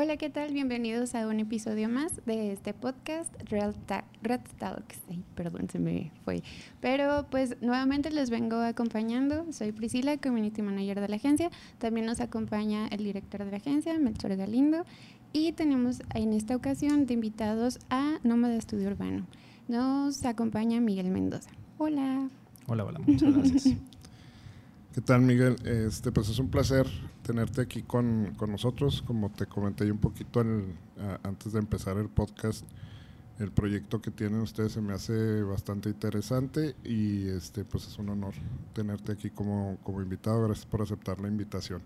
Hola, ¿qué tal? Bienvenidos a un episodio más de este podcast, Red, Talks. perdón, se me fue. Pero pues nuevamente les vengo acompañando. Soy Priscila, Community Manager de la agencia. También nos acompaña el director de la agencia, Melchor Galindo. Y tenemos en esta ocasión de invitados a Nómada Estudio Urbano. Nos acompaña Miguel Mendoza. Hola. Hola, hola, muchas gracias. ¿Qué tal, Miguel? Este, pues es un placer tenerte aquí con, con nosotros. Como te comenté un poquito antes de empezar el podcast, el proyecto que tienen ustedes se me hace bastante interesante y este, pues es un honor tenerte aquí como, como invitado. Gracias por aceptar la invitación.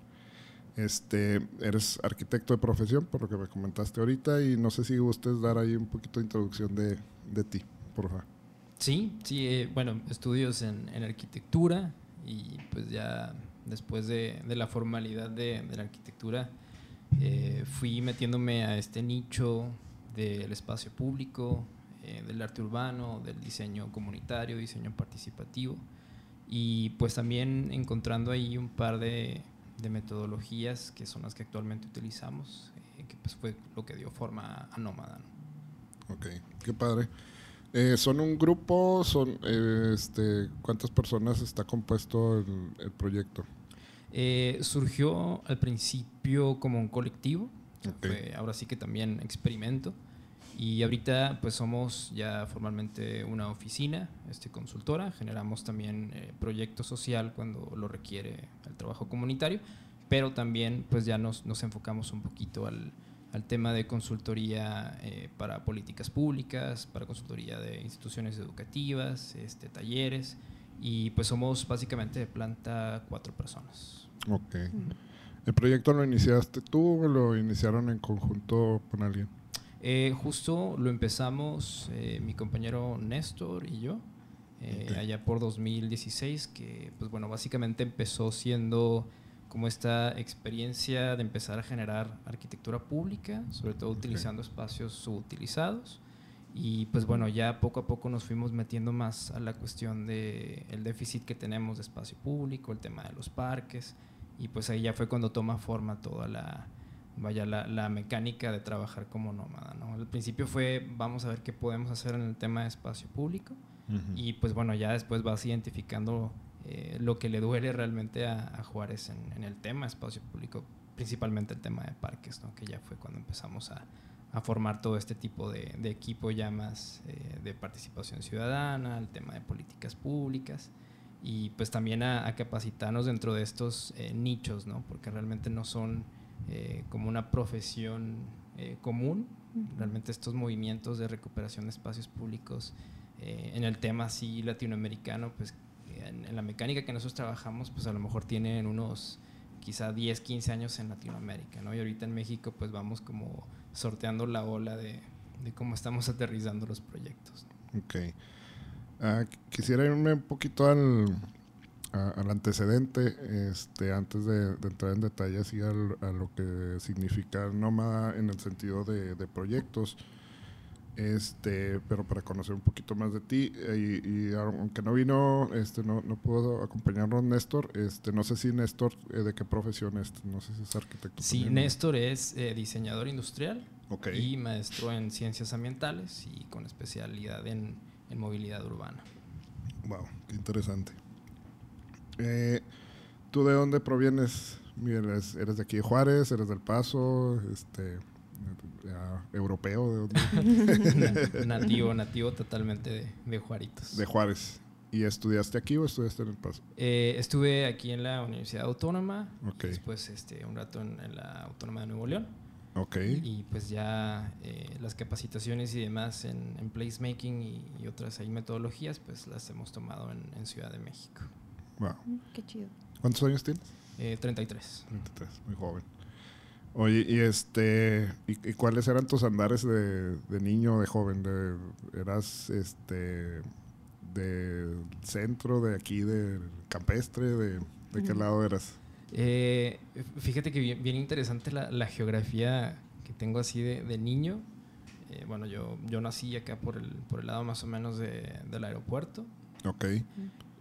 Este, eres arquitecto de profesión, por lo que me comentaste ahorita, y no sé si gustes dar ahí un poquito de introducción de, de ti, por favor. Sí, sí, eh, bueno, estudios en, en arquitectura, y pues ya después de, la formalidad de, la arquitectura eh, fui metiéndome a este nicho del espacio público, eh, del arte urbano, del diseño comunitario, diseño participativo y pues también encontrando ahí un par de, metodologías que son las que actualmente utilizamos, eh, que pues fue lo que dio forma a Nómada. Ok, qué padre. Eh, ¿Son un grupo? Son, eh, este, ¿Cuántas personas está compuesto el, proyecto? Eh, surgió al principio como un colectivo, ahora sí que también experimento. Y ahorita pues somos ya formalmente una oficina este, consultora, generamos también proyecto social cuando lo requiere el trabajo comunitario, pero también pues ya nos, nos enfocamos un poquito al, al tema de consultoría eh, para políticas públicas, para consultoría de instituciones educativas, este, talleres, y pues somos básicamente de planta cuatro personas. Ok. ¿El proyecto lo iniciaste tú o lo iniciaron en conjunto con alguien? Eh, justo lo empezamos eh, mi compañero Néstor y yo, allá por 2016, que pues bueno, básicamente empezó siendo como esta experiencia de empezar a generar arquitectura pública, sobre todo utilizando espacios subutilizados. Y pues bueno, ya poco a poco nos fuimos metiendo más a la cuestión del el déficit que tenemos de espacio público, el tema de los parques, y pues ahí ya fue cuando toma forma toda la, vaya, la, la mecánica de trabajar como nómada. ¿no? Al principio fue, vamos a ver qué podemos hacer en el tema de espacio público, y pues bueno, ya después vas identificando eh, lo que le duele realmente a, Juárez en, el tema espacio público, principalmente el tema de parques, ¿no? que ya fue cuando empezamos a, formar todo este tipo de, equipo ya más eh, de participación ciudadana, el tema de políticas públicas y pues también a, capacitarnos dentro de estos eh, nichos, ¿no? porque realmente no son como una profesión común, realmente estos movimientos de recuperación de espacios públicos en el tema así latinoamericano, pues en, la mecánica que nosotros trabajamos, pues a lo mejor tienen unos quizá 10, 15 años en Latinoamérica, ¿no? Y ahorita en México pues vamos como sorteando la ola de, de cómo estamos aterrizando los proyectos. Ok. Ah, quisiera irme un poquito al, al antecedente, este, antes de, entrar en detalles y a lo que significa nómada en el sentido de, de proyectos. Este pero para conocer un poquito más de ti eh, y, aunque no vino este no, no pudo acompañarnos Néstor este no sé si Néstor eh, de qué profesión es no sé si es arquitecto sí Néstor es eh, diseñador industrial y maestro en ciencias ambientales y con especialidad en, en movilidad urbana wow qué interesante tú de dónde provienes Miguel, eres de aquí de Juárez eres del Paso este europeo. De nativo, nativo totalmente de, Juaritos. De Juárez. ¿Y estudiaste aquí o estudiaste en El Paso? Eh, estuve aquí en la Universidad Autónoma. Después este, un rato en, la Autónoma de Nuevo León. Okay. Y pues ya eh, las capacitaciones y demás en, en placemaking y, otras ahí metodologías, pues las hemos tomado en, Ciudad de México. Wow. Qué chido. ¿Cuántos años tienes? Eh, 33. 33, muy joven. Oye, y este, ¿y, cuáles eran tus andares de, niño, de joven? De, ¿Eras este de centro, de aquí, de campestre? ¿De, de qué lado eras? Eh, fíjate que bien, interesante la, geografía que tengo así de, niño. Eh, bueno, yo, yo nací acá por el, por el lado más o menos del aeropuerto. Ok.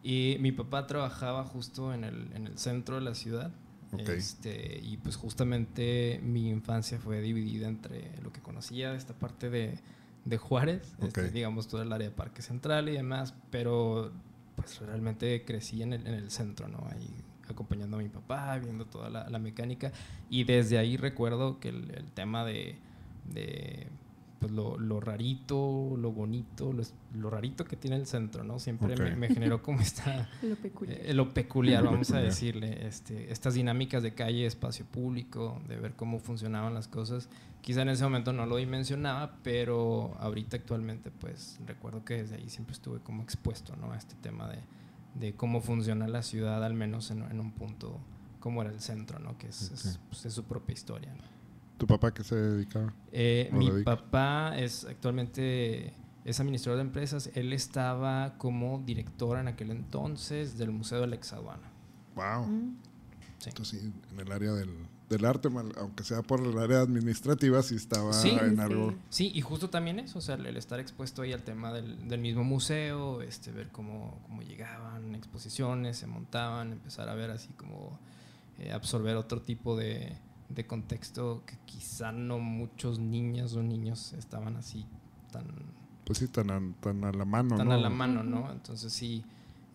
Y mi papá trabajaba justo en el, en el centro de la ciudad Este, y pues justamente mi infancia fue dividida entre lo que conocía de esta parte de, de Juárez, este, digamos todo el área de Parque Central y demás, pero pues realmente crecí en el, en el centro, ¿no? Ahí acompañando a mi papá, viendo toda la, mecánica. Y desde ahí recuerdo que el, tema de, pues lo, rarito, lo bonito, lo, rarito que tiene el centro, ¿no? Siempre me, generó como esta... lo peculiar. Eh, lo peculiar, vamos a decirle. Este, estas dinámicas de calle, espacio público, de ver cómo funcionaban las cosas. Quizá en ese momento no lo dimensionaba, pero ahorita actualmente pues recuerdo que desde ahí siempre estuve como expuesto, ¿no? A este tema de, de cómo funciona la ciudad, al menos en, un punto como era el centro, ¿no? Que es, pues, su propia historia, ¿Tu papá qué se dedicaba? Eh, mi papá es actualmente es administrador de empresas. Él estaba como director en aquel entonces del Museo de la Exaduana. Wow. Mm. Entonces, sí, en el área del, del arte, aunque sea por el área administrativa, sí estaba en algo. Sí, y justo también eso, o sea, el estar expuesto ahí al tema del, del mismo museo, este, ver cómo, cómo, llegaban exposiciones, se montaban, empezar a ver así como eh, absorber otro tipo de, de, contexto que quizá no muchos niñas o niños estaban así tan... Pues sí, tan a, tan a la mano, Tan a la mano, ¿no? Entonces sí,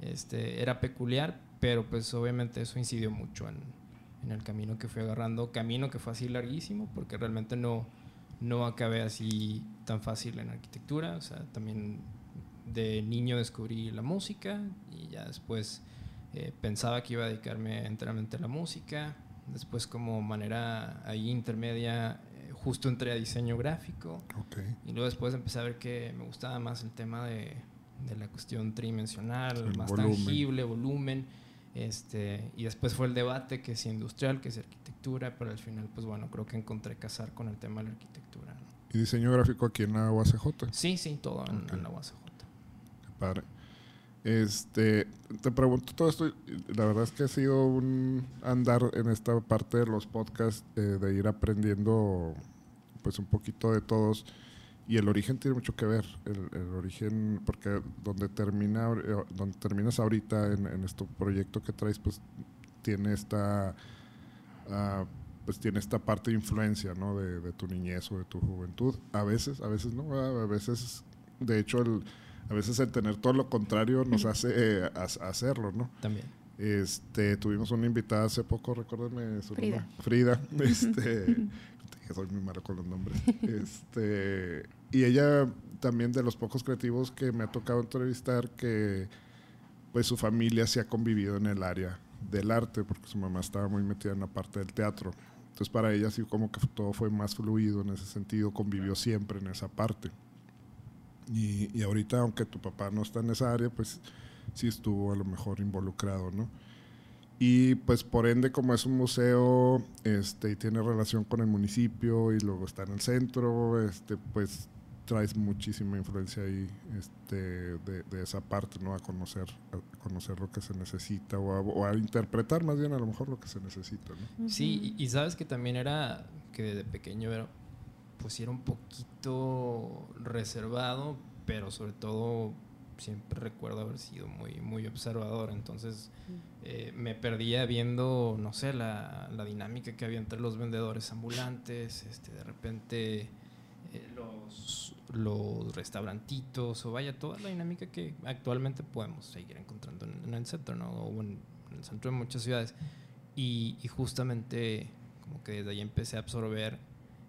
este, era peculiar, pero pues obviamente eso incidió mucho en en el camino que fui agarrando, camino que fue así larguísimo, porque realmente no, no acabé así tan fácil en arquitectura, o sea, también de niño descubrí la música y ya después eh, pensaba que iba a dedicarme enteramente a la música, después como manera ahí intermedia eh, justo entré a diseño gráfico. Y luego después empecé a ver que me gustaba más el tema de, de la cuestión tridimensional, más tangible, volumen este, y después fue el debate que es industrial, que es arquitectura, pero al final, pues bueno, creo que encontré casar con el tema de la arquitectura. ¿Y diseño gráfico aquí en la UACJ? Sí, sí, todo en, la UACJ. Qué padre. Este, te pregunto todo esto, la verdad es que ha sido un andar en esta parte de los podcasts, eh, de ir aprendiendo pues un poquito de todos. Y el origen tiene mucho que ver, el, origen, porque donde, termina, eh, donde terminas ahorita en, en este proyecto que traes, pues tiene esta, ah, pues tiene esta parte de influencia, ¿no? De, tu niñez o de tu juventud. A veces, a veces no, a veces, de hecho, el, a veces el tener todo lo contrario nos hace eh, hacerlo, ¿no? También. Este, tuvimos una invitada hace poco, recuérdame su Frida. nombre. Frida, este, que soy muy malo con los nombres. este, y ella también de los pocos creativos que me ha tocado entrevistar que pues su familia se ha convivido en el área del arte porque su mamá estaba muy metida en la parte del teatro. Entonces para ella sí como que todo fue más fluido en ese sentido, convivió siempre en esa parte. Y, y ahorita aunque tu papá no está en esa área, pues sí estuvo a lo mejor involucrado, ¿no? Y pues por ende, como es un museo este, y tiene relación con el municipio y luego está en el centro, este, pues traes muchísima influencia ahí este, de, esa parte, ¿no? A conocer, a conocer lo que se necesita o a, interpretar más bien a lo mejor lo que se necesita, ¿no? Sí, y, sabes que también era que desde pequeño era, pues era un poquito reservado, pero sobre todo siempre recuerdo haber sido muy, muy observador, entonces eh, me perdía viendo, no sé, la, la, dinámica que había entre los vendedores ambulantes, este, de repente eh, los, los restaurantitos, o vaya, toda la dinámica que actualmente podemos seguir encontrando en, el centro, ¿no? O en, el centro de muchas ciudades. Y, y, justamente como que desde ahí empecé a absorber,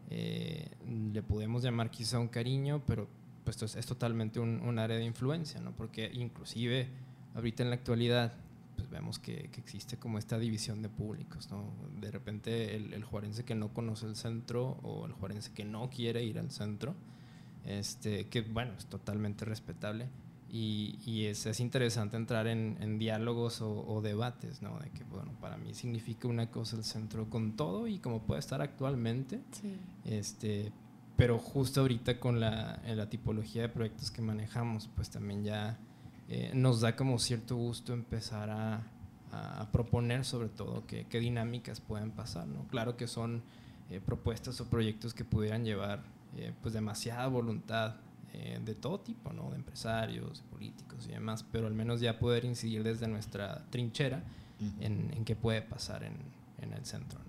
eh, le podemos llamar quizá un cariño, pero pues es, totalmente un, área de influencia, ¿no? Porque inclusive ahorita en la actualidad pues vemos que, existe como esta división de públicos, ¿no? De repente el, el, juarense que no conoce el centro o el juarense que no quiere ir al centro, este, que bueno, es totalmente respetable y, y es, es, interesante entrar en, en diálogos o, o, debates, ¿no? De que, bueno, para mí significa una cosa el centro con todo y como puede estar actualmente, sí. este, pero justo ahorita con la, la, tipología de proyectos que manejamos, pues también ya eh, nos da como cierto gusto empezar a, a proponer sobre todo qué, dinámicas pueden pasar. ¿no? Claro que son eh, propuestas o proyectos que pudieran llevar eh, pues demasiada voluntad de todo tipo, ¿no? de empresarios, de políticos y demás, pero al menos ya poder incidir desde nuestra trinchera en, en, qué puede pasar en, en el centro. ¿no?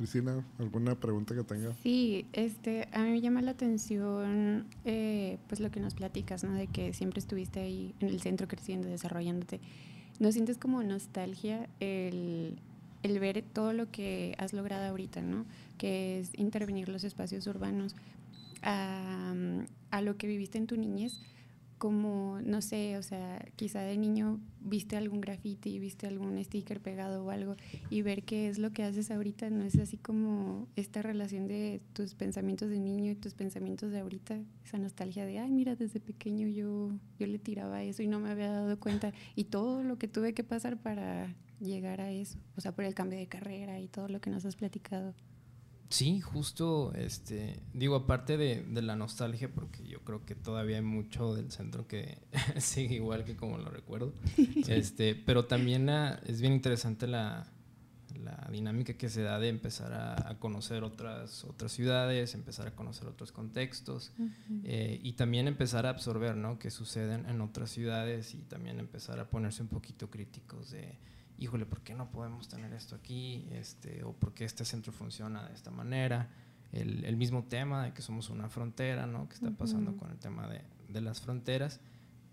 Priscila, ¿alguna pregunta que tenga? Sí, este, a mí me llama la atención eh, pues lo que nos platicas, ¿no? De que siempre estuviste ahí en el centro creciendo, desarrollándote. ¿No sientes como nostalgia el, el ver todo lo que has logrado ahorita, ¿no? Que es intervenir los espacios urbanos a, a lo que viviste en tu niñez? Como, no sé, o sea, quizá de niño viste algún graffiti, viste algún sticker pegado o algo y ver qué es lo que haces ahorita, no es así como esta relación de tus pensamientos de niño y tus pensamientos de ahorita, esa nostalgia de, ay, mira, desde pequeño yo, yo le tiraba eso y no me había dado cuenta y todo lo que tuve que pasar para llegar a eso, o sea, por el cambio de carrera y todo lo que nos has platicado. Sí, justo, este, digo, aparte de, de, la nostalgia, porque yo creo que todavía hay mucho del centro que sigue igual que como lo recuerdo, este, pero también es bien interesante la, la, dinámica que se da de empezar a, a, conocer otras, otras ciudades, empezar a conocer otros contextos uh -huh. eh, y también empezar a absorber, ¿no? Qué suceden en otras ciudades y también empezar a ponerse un poquito críticos de híjole, ¿por qué no podemos tener esto aquí? Este, o por qué este centro funciona de esta manera. El, el mismo tema de que somos una frontera, ¿no? Que está pasando uh -huh. con el tema de, de, las fronteras.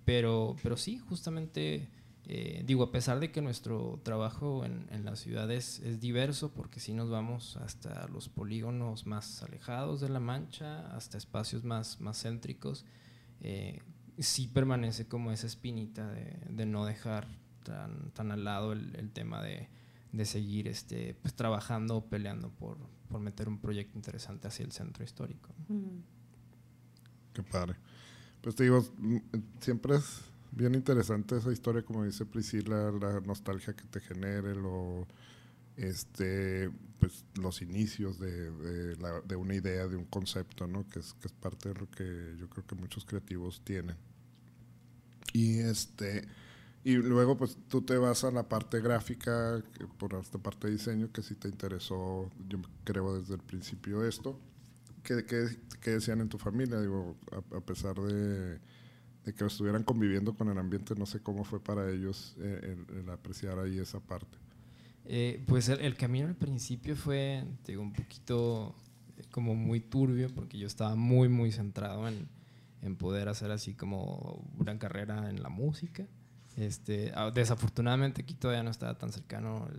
Pero, pero sí, justamente, eh, digo, a pesar de que nuestro trabajo en, en las ciudades es diverso, porque sí nos vamos hasta los polígonos más alejados de la mancha, hasta espacios más, más céntricos, eh, sí permanece como esa espinita de, de no dejar tan, tan al lado el, el tema de, de, seguir este, pues, trabajando o peleando por, por, meter un proyecto interesante hacia el centro histórico. Mm. Qué padre. Pues te digo, siempre es bien interesante esa historia, como dice Priscila, la nostalgia que te genere, lo, este, pues, los inicios de, de, la, de una idea, de un concepto, ¿no? que, es, que es parte de lo que yo creo que muchos creativos tienen. Y este y luego, pues tú te vas a la parte gráfica, por esta parte de diseño, que sí te interesó, yo creo desde el principio esto. ¿Qué, qué, qué decían en tu familia? Digo, a, a pesar de, de, que estuvieran conviviendo con el ambiente, no sé cómo fue para ellos eh, el, el, apreciar ahí esa parte. Eh, pues el, el, camino al principio fue, digo, un poquito eh, como muy turbio, porque yo estaba muy, muy centrado en, en poder hacer así como una carrera en la música. Este, ah, desafortunadamente aquí todavía no estaba tan cercano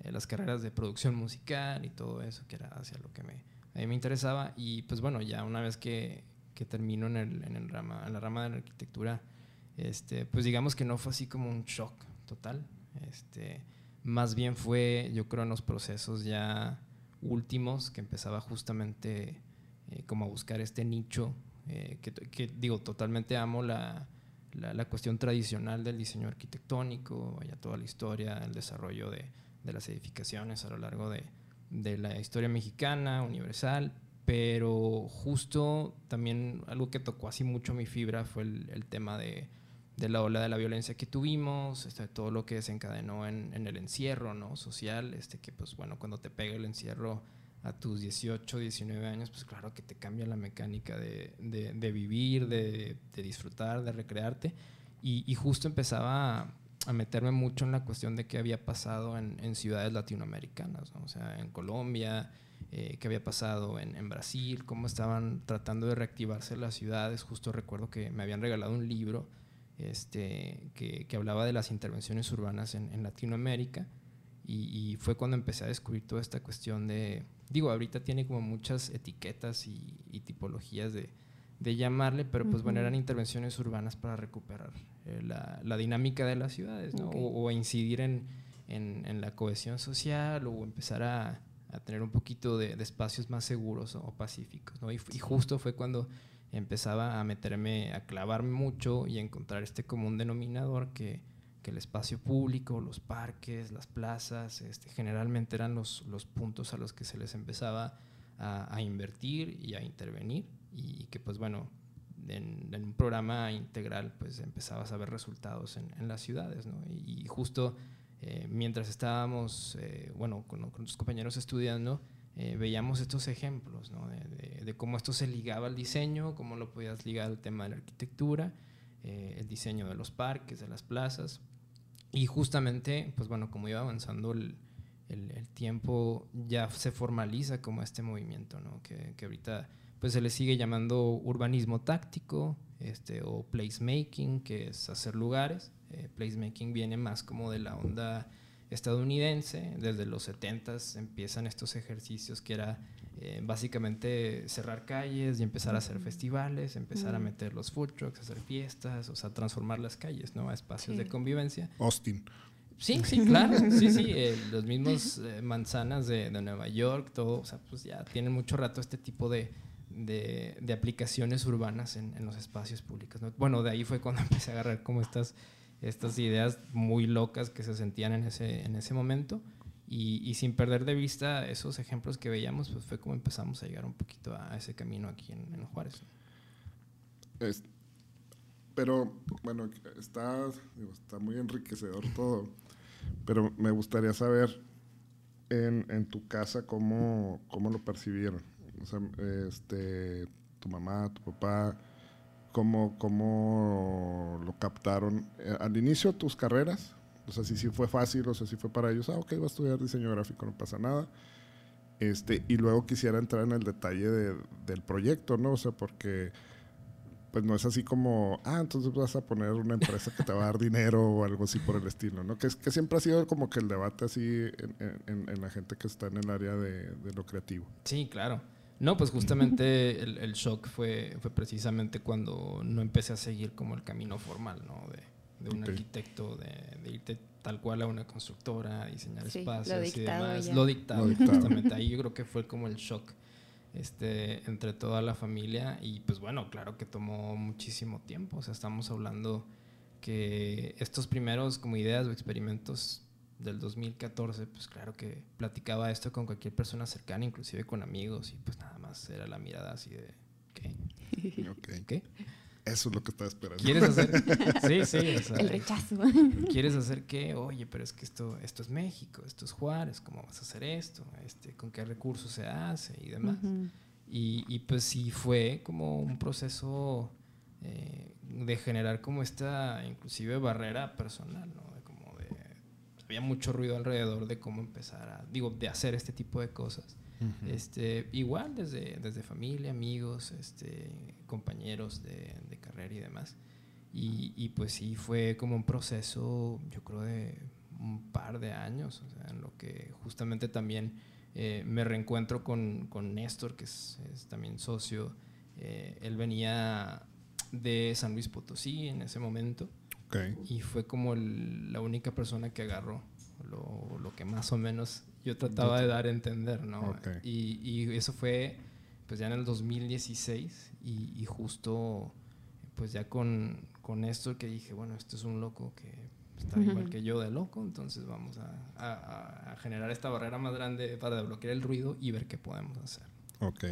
eh, las carreras de producción musical y todo eso, que era hacia lo que me, a mí me interesaba. Y pues bueno, ya una vez que, que termino en, el, en, el rama, en la rama de la arquitectura, este, pues digamos que no fue así como un shock total. Este, más bien fue, yo creo, en los procesos ya últimos que empezaba justamente eh, como a buscar este nicho, eh, que, que digo, totalmente amo la la, cuestión tradicional del diseño arquitectónico, vaya toda la historia, el desarrollo de, de las edificaciones a lo largo de, de, la historia mexicana, universal, pero justo también algo que tocó así mucho mi fibra fue el, el tema de, de, la ola de la violencia que tuvimos, este, todo lo que desencadenó en, en, el encierro ¿no? social, este, que pues bueno, cuando te pega el encierro a tus 18, 19 años, pues claro que te cambia la mecánica de, de, de vivir, de, de, disfrutar, de recrearte. Y, y justo empezaba a, a, meterme mucho en la cuestión de qué había pasado en, en ciudades latinoamericanas, ¿no? o sea, en Colombia, eh, qué había pasado en, en, Brasil, cómo estaban tratando de reactivarse las ciudades. Justo recuerdo que me habían regalado un libro este, que, que hablaba de las intervenciones urbanas en, en Latinoamérica. Y, y, fue cuando empecé a descubrir toda esta cuestión de, digo, ahorita tiene como muchas etiquetas y, y tipologías de, de, llamarle, pero pues uh -huh. bueno, eran intervenciones urbanas para recuperar eh, la, la, dinámica de las ciudades, ¿no? Okay. O, o, incidir en, en, en, la cohesión social o empezar a, a tener un poquito de, de, espacios más seguros o pacíficos, ¿no? Y, y, justo fue cuando empezaba a meterme, a clavarme mucho y a encontrar este común denominador que que el espacio público, los parques, las plazas, este, generalmente eran los, los, puntos a los que se les empezaba a, a invertir y a intervenir y que pues bueno, en, en, un programa integral pues empezabas a ver resultados en, en las ciudades, ¿no? Y, y justo eh, mientras estábamos, eh, bueno, con, con nuestros compañeros estudiando, eh, veíamos estos ejemplos, ¿no? De, de, de, cómo esto se ligaba al diseño, cómo lo podías ligar al tema de la arquitectura, eh, el diseño de los parques, de las plazas, Y justamente, pues bueno, como iba avanzando el, el, tiempo, ya se formaliza como este movimiento, ¿no? Que, que, ahorita pues se le sigue llamando urbanismo táctico este, o placemaking, que es hacer lugares. Eh, placemaking viene más como de la onda estadounidense. Desde los 70 empiezan estos ejercicios que era eh, básicamente cerrar calles y empezar a hacer festivales, empezar a meter los food trucks, hacer fiestas, o sea, transformar las calles ¿no? a espacios de convivencia. Austin. Sí, sí, claro. Sí, sí. Eh, los mismos eh, manzanas de, de, Nueva York, todo, o sea, pues ya tienen mucho rato este tipo de, de, de aplicaciones urbanas en, en, los espacios públicos. ¿no? Bueno, de ahí fue cuando empecé a agarrar como estas, estas ideas muy locas que se sentían en ese, en ese momento. Y, y, sin perder de vista esos ejemplos que veíamos, pues fue como empezamos a llegar un poquito a ese camino aquí en, en Juárez. Es, pero bueno, está, está muy enriquecedor todo. Pero me gustaría saber en, en tu casa cómo, cómo, lo percibieron. O sea, este, tu mamá, tu papá, cómo, cómo lo captaron. Eh, al inicio tus carreras, o sea, si sí fue fácil, o sea, si fue para ellos, ah, ok, va a estudiar diseño gráfico, no pasa nada. Este, y luego quisiera entrar en el detalle de, del proyecto, ¿no? O sea, porque pues no es así como, ah, entonces vas a poner una empresa que te va a dar dinero o algo así por el estilo, ¿no? Que, que siempre ha sido como que el debate así en, en, en la gente que está en el área de, de, lo creativo. Sí, claro. No, pues justamente el, el, shock fue, fue precisamente cuando no empecé a seguir como el camino formal, ¿no? De, de un okay. arquitecto, de, de, irte tal cual a una constructora, a diseñar sí, espacios y demás. Lo dictado, lo dictado. justamente. Ahí yo creo que fue como el shock este, entre toda la familia y pues bueno, claro que tomó muchísimo tiempo, o sea, estamos hablando que estos primeros como ideas o experimentos del 2014, pues claro que platicaba esto con cualquier persona cercana, inclusive con amigos y pues nada más era la mirada así de ¿qué? Okay. ¿Qué? Eso es lo que estaba esperando. ¿Quieres hacer? Sí, sí. O sea, el rechazo. ¿Quieres hacer qué? Oye, pero es que esto, esto es México, esto es Juárez, ¿cómo vas a hacer esto? Este, ¿Con qué recursos se hace? Y demás. Uh -huh. y, y, pues sí fue como un proceso eh, de generar como esta, inclusive, barrera personal, ¿no? De como de, había mucho ruido alrededor de cómo empezar a, digo, de hacer este tipo de cosas. Uh -huh. este, igual desde, desde familia, amigos, este, compañeros de, de carrera y demás. Y, y, pues sí, fue como un proceso, yo creo, de un par de años, o sea, en lo que justamente también eh, me reencuentro con, con Néstor, que es, es también socio. Eh, él venía de San Luis Potosí en ese momento. Okay. Y fue como el, la única persona que agarró lo, lo, que más o menos yo trataba de dar a entender, ¿no? Okay. Y, y, eso fue pues ya en el 2016 y, y justo pues ya con, con, esto que dije, bueno, esto es un loco que está uh -huh. igual que yo de loco, entonces vamos a, a, a, generar esta barrera más grande para desbloquear el ruido y ver qué podemos hacer. Ok.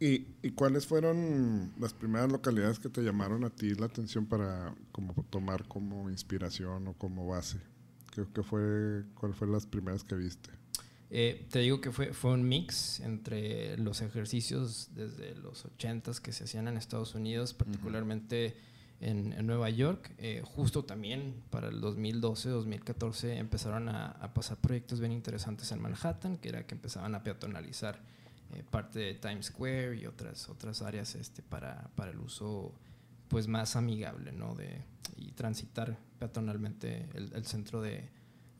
¿Y, ¿Y, cuáles fueron las primeras localidades que te llamaron a ti la atención para como tomar como inspiración o como base? ¿Qué, qué fue, ¿Cuál fue las primeras que viste? Eh, te digo que fue, fue un mix entre los ejercicios desde los 80s que se hacían en Estados Unidos, particularmente uh -huh. en, en, Nueva York. Eh, justo también para el 2012-2014 empezaron a, a, pasar proyectos bien interesantes en Manhattan, que era que empezaban a peatonalizar eh, parte de Times Square y otras, otras áreas este, para, para el uso pues más amigable ¿no? de, y transitar peatonalmente el, el centro de,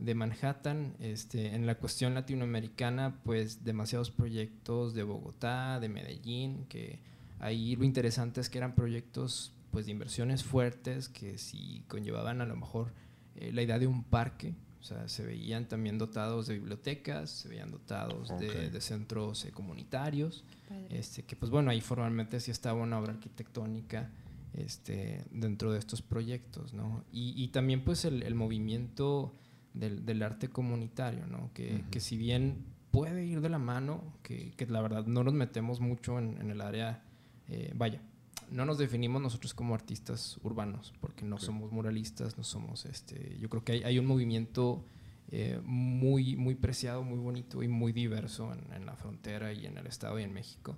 de, Manhattan. Este, en la cuestión latinoamericana, pues demasiados proyectos de Bogotá, de Medellín, que ahí lo interesante es que eran proyectos pues, de inversiones fuertes que si conllevaban a lo mejor eh, la idea de un parque, o sea, se veían también dotados de bibliotecas, se veían dotados okay. de, de, centros eh, comunitarios, este, que pues bueno, ahí formalmente sí estaba una obra arquitectónica este, dentro de estos proyectos, ¿no? Y, y también pues el, el movimiento del, del, arte comunitario, ¿no? Que, uh -huh. que, si bien puede ir de la mano, que, que la verdad no nos metemos mucho en, en el área, eh, vaya, no nos definimos nosotros como artistas urbanos, porque no okay. somos muralistas, no somos, este, yo creo que hay, hay un movimiento eh, muy, muy preciado, muy bonito y muy diverso en, en, la frontera y en el Estado y en México,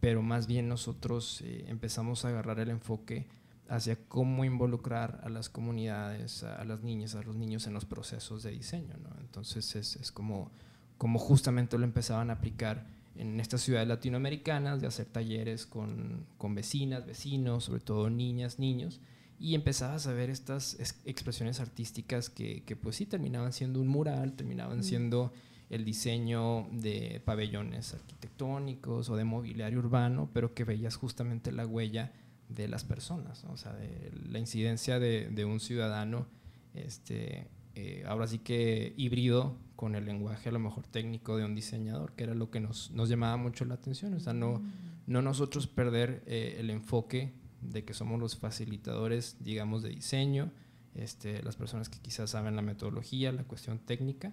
pero más bien nosotros eh, empezamos a agarrar el enfoque hacia cómo involucrar a las comunidades, a, las niñas, a los niños en los procesos de diseño. ¿no? Entonces es, es, como, como justamente lo empezaban a aplicar en estas ciudades latinoamericanas, de hacer talleres con, con vecinas, vecinos, sobre todo niñas, niños, y empezabas a ver estas expresiones artísticas que, que, pues sí terminaban siendo un mural, terminaban siendo el diseño de pabellones arquitectónicos o de mobiliario urbano, pero que veías justamente la huella de las personas, o sea, de la incidencia de, de un ciudadano, este, eh, ahora sí que híbrido con el lenguaje a lo mejor técnico de un diseñador, que era lo que nos, nos llamaba mucho la atención, o sea, no, mm. no nosotros perder eh, el enfoque de que somos los facilitadores, digamos, de diseño, este, las personas que quizás saben la metodología, la cuestión técnica,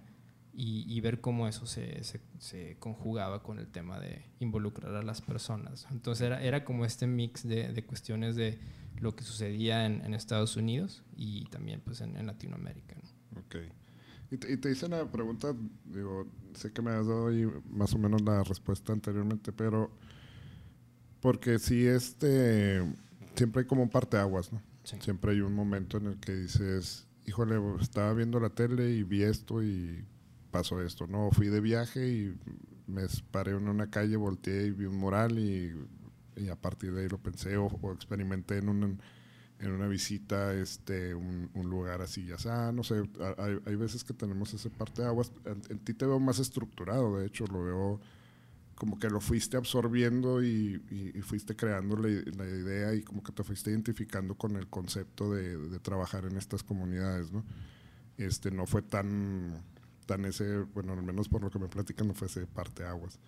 y, ver cómo eso se, se, conjugaba con el tema de involucrar a las personas. Entonces era, era como este mix de, de, cuestiones de lo que sucedía en, en, Estados Unidos y también pues en, en Latinoamérica. ¿no? Ok. Y te, y te, hice una pregunta, digo, sé que me has dado ahí más o menos la respuesta anteriormente, pero porque si este, siempre hay como un parteaguas, ¿no? Siempre hay un momento en el que dices, híjole, estaba viendo la tele y vi esto y pasó esto, ¿no? Fui de viaje y me paré en una calle, volteé y vi un mural y, y a partir de ahí lo pensé o, experimenté en, un, en una visita este, un, un lugar así, ya sea, no sé, hay, hay, veces que tenemos ese parte de aguas. En, en, ti te veo más estructurado, de hecho, lo veo como que lo fuiste absorbiendo y, y, y fuiste creando la, la, idea y como que te fuiste identificando con el concepto de, de trabajar en estas comunidades, ¿no? Este, no fue tan tan ese, bueno, al menos por lo que me platican, no fuese parte aguas.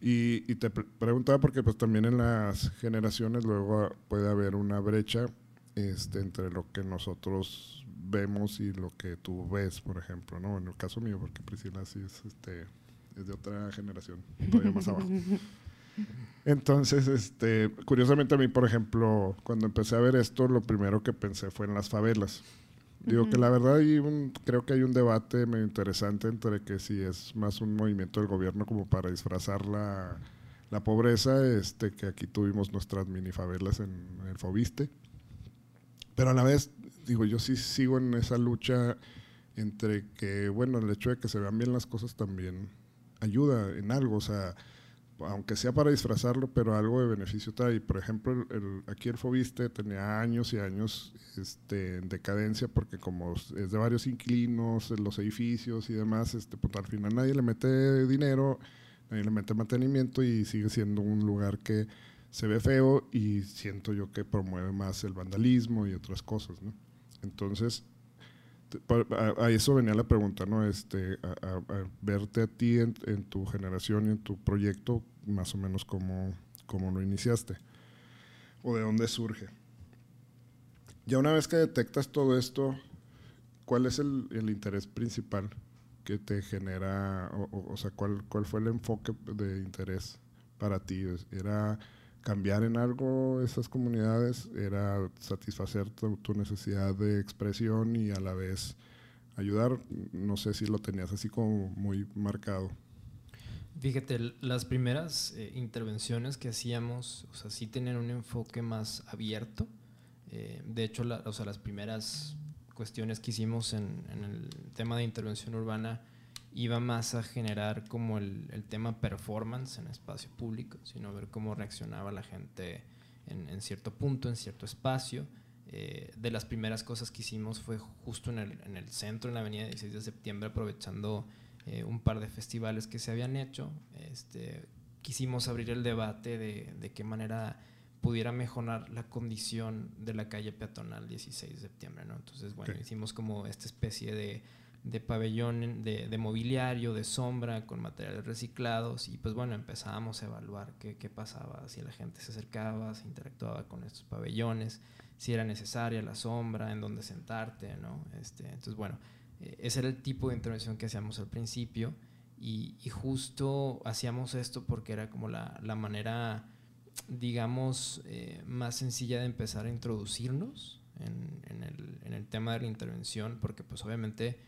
Y, y, te preguntaba porque pues también en las generaciones luego puede haber una brecha este, entre lo que nosotros vemos y lo que tú ves, por ejemplo, ¿no? En el caso mío, porque Priscila sí es, este, es de otra generación, todavía más abajo. Entonces, este, curiosamente a mí, por ejemplo, cuando empecé a ver esto, lo primero que pensé fue en las favelas. Digo que la verdad hay un, creo que hay un debate medio interesante entre que si es más un movimiento del gobierno como para disfrazar la, la pobreza, este, que aquí tuvimos nuestras mini favelas en, en, el Fobiste. Pero a la vez, digo, yo sí sigo en esa lucha entre que, bueno, el hecho de que se vean bien las cosas también ayuda en algo, o sea, aunque sea para disfrazarlo, pero algo de beneficio trae. Por ejemplo, el, aquí el Fobiste tenía años y años este, en decadencia porque como es de varios inquilinos, los edificios y demás, este, pues al final nadie le mete dinero, nadie le mete mantenimiento y sigue siendo un lugar que se ve feo y siento yo que promueve más el vandalismo y otras cosas, ¿no? Entonces, a, a, eso venía la pregunta, ¿no? Este, a, a verte a ti en, en, tu generación y en tu proyecto, más o menos como, como lo iniciaste, o de dónde surge. Ya una vez que detectas todo esto, ¿cuál es el, el interés principal que te genera, o, o, o, sea, ¿cuál, cuál fue el enfoque de interés para ti? ¿Era cambiar en algo esas comunidades? ¿Era satisfacer tu, tu necesidad de expresión y a la vez ayudar? No sé si lo tenías así como muy marcado. Fíjate, las primeras eh, intervenciones que hacíamos, o sea, sí tenían un enfoque más abierto. Eh, de hecho, la, o sea, las primeras cuestiones que hicimos en, en, el tema de intervención urbana iba más a generar como el, el, tema performance en espacio público, sino ver cómo reaccionaba la gente en, en cierto punto, en cierto espacio. Eh, de las primeras cosas que hicimos fue justo en el, en el centro, en la avenida 16 de septiembre, aprovechando eh, un par de festivales que se habían hecho. Este, quisimos abrir el debate de, de, qué manera pudiera mejorar la condición de la calle peatonal 16 de septiembre. ¿no? Entonces, bueno, okay. hicimos como esta especie de, de pabellón de, de, mobiliario, de sombra, con materiales reciclados y pues bueno, empezábamos a evaluar qué, qué pasaba, si la gente se acercaba, se interactuaba con estos pabellones, si era necesaria la sombra, en dónde sentarte, ¿no? Este, entonces, bueno, eh, ese era el tipo de intervención que hacíamos al principio y, y justo hacíamos esto porque era como la, la manera, digamos, eh, más sencilla de empezar a introducirnos en, en, el, en, el, tema de la intervención, porque pues obviamente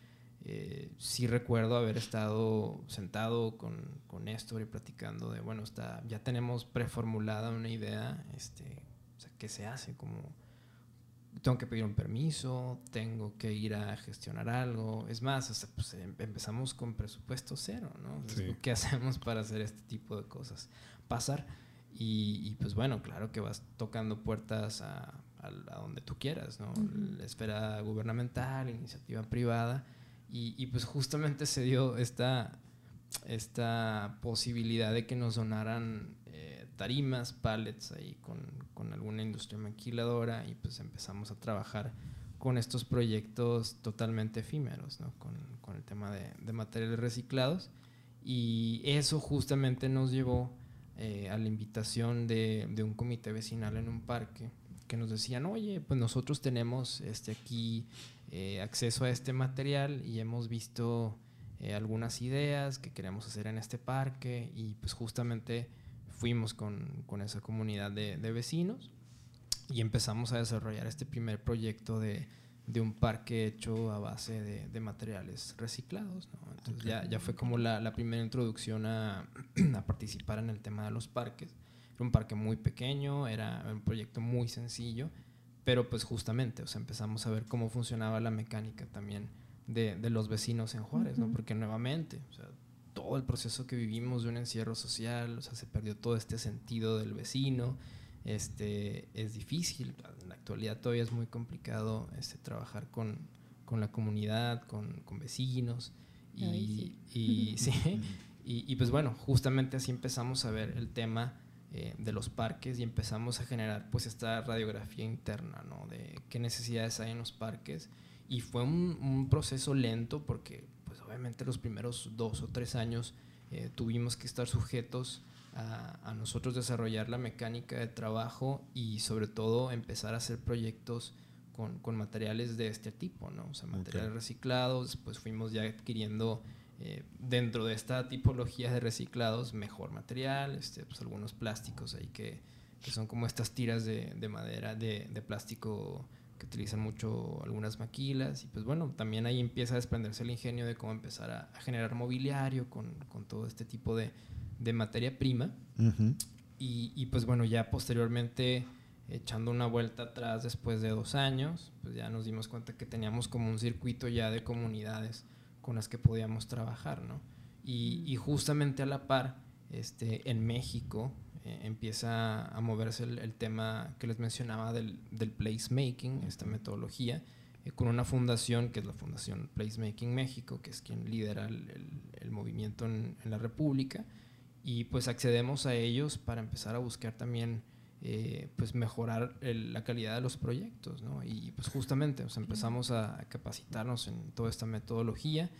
eh, sí recuerdo haber estado sentado con, con Néstor y platicando de, bueno, está, ya tenemos preformulada una idea, este, sea, ¿qué se hace? Como, tengo que pedir un permiso, tengo que ir a gestionar algo. Es más, pues, em, empezamos con presupuesto cero, ¿no? ¿Qué hacemos para hacer este tipo de cosas? Pasar. Y, pues bueno, claro que vas tocando puertas a, donde tú quieras, ¿no? La esfera gubernamental, iniciativa privada. Y, y, pues justamente se dio esta, esta posibilidad de que nos donaran eh, tarimas, pallets ahí con, con, alguna industria maquiladora y pues empezamos a trabajar con estos proyectos totalmente efímeros, ¿no? con, con, el tema de, de, materiales reciclados. Y eso justamente nos llevó eh, a la invitación de, de, un comité vecinal en un parque que nos decían, oye, pues nosotros tenemos este, aquí eh, acceso a este material y hemos visto eh, algunas ideas que queremos hacer en este parque y pues justamente fuimos con, con esa comunidad de, de, vecinos y empezamos a desarrollar este primer proyecto de, de un parque hecho a base de, de materiales reciclados. Entonces ya, ya, fue como la, la primera introducción a, a, participar en el tema de los parques. Era un parque muy pequeño, era un proyecto muy sencillo, pero pues justamente, o sea, empezamos a ver cómo funcionaba la mecánica también de, de los vecinos en Juárez, ¿no? Porque nuevamente, o sea, todo el proceso que vivimos de un encierro social, o sea, se perdió todo este sentido del vecino, este, es difícil, en la actualidad todavía es muy complicado este, trabajar con, con la comunidad, con, con vecinos, y, sí. Y, sí, y, y, pues bueno, justamente así empezamos a ver el tema eh, de los parques y empezamos a generar pues esta radiografía interna, ¿no? De qué necesidades hay en los parques y fue un, un, proceso lento porque, pues obviamente los primeros dos o tres años eh, tuvimos que estar sujetos a, a, nosotros desarrollar la mecánica de trabajo y sobre todo empezar a hacer proyectos con, con materiales de este tipo, ¿no? O sea, materiales okay. reciclados, después fuimos ya adquiriendo eh, dentro de esta tipología de reciclados mejor material, este, pues algunos plásticos ahí que, que son como estas tiras de, de madera, de, de plástico que utilizan mucho algunas maquilas y pues bueno, también ahí empieza a desprenderse el ingenio de cómo empezar a, a generar mobiliario con, con, todo este tipo de, de materia prima uh -huh. y, y, pues bueno, ya posteriormente echando una vuelta atrás después de dos años, pues ya nos dimos cuenta que teníamos como un circuito ya de comunidades con las que podíamos trabajar, ¿no? Y, y justamente a la par, este, en México, eh, empieza a moverse el, el, tema que les mencionaba del, del placemaking, esta metodología, eh, con una fundación que es la Fundación Placemaking México, que es quien lidera el, el, el movimiento en, en, la República, y pues accedemos a ellos para empezar a buscar también eh, pues mejorar la calidad de los proyectos, ¿no? Y pues justamente pues empezamos a, capacitarnos en toda esta metodología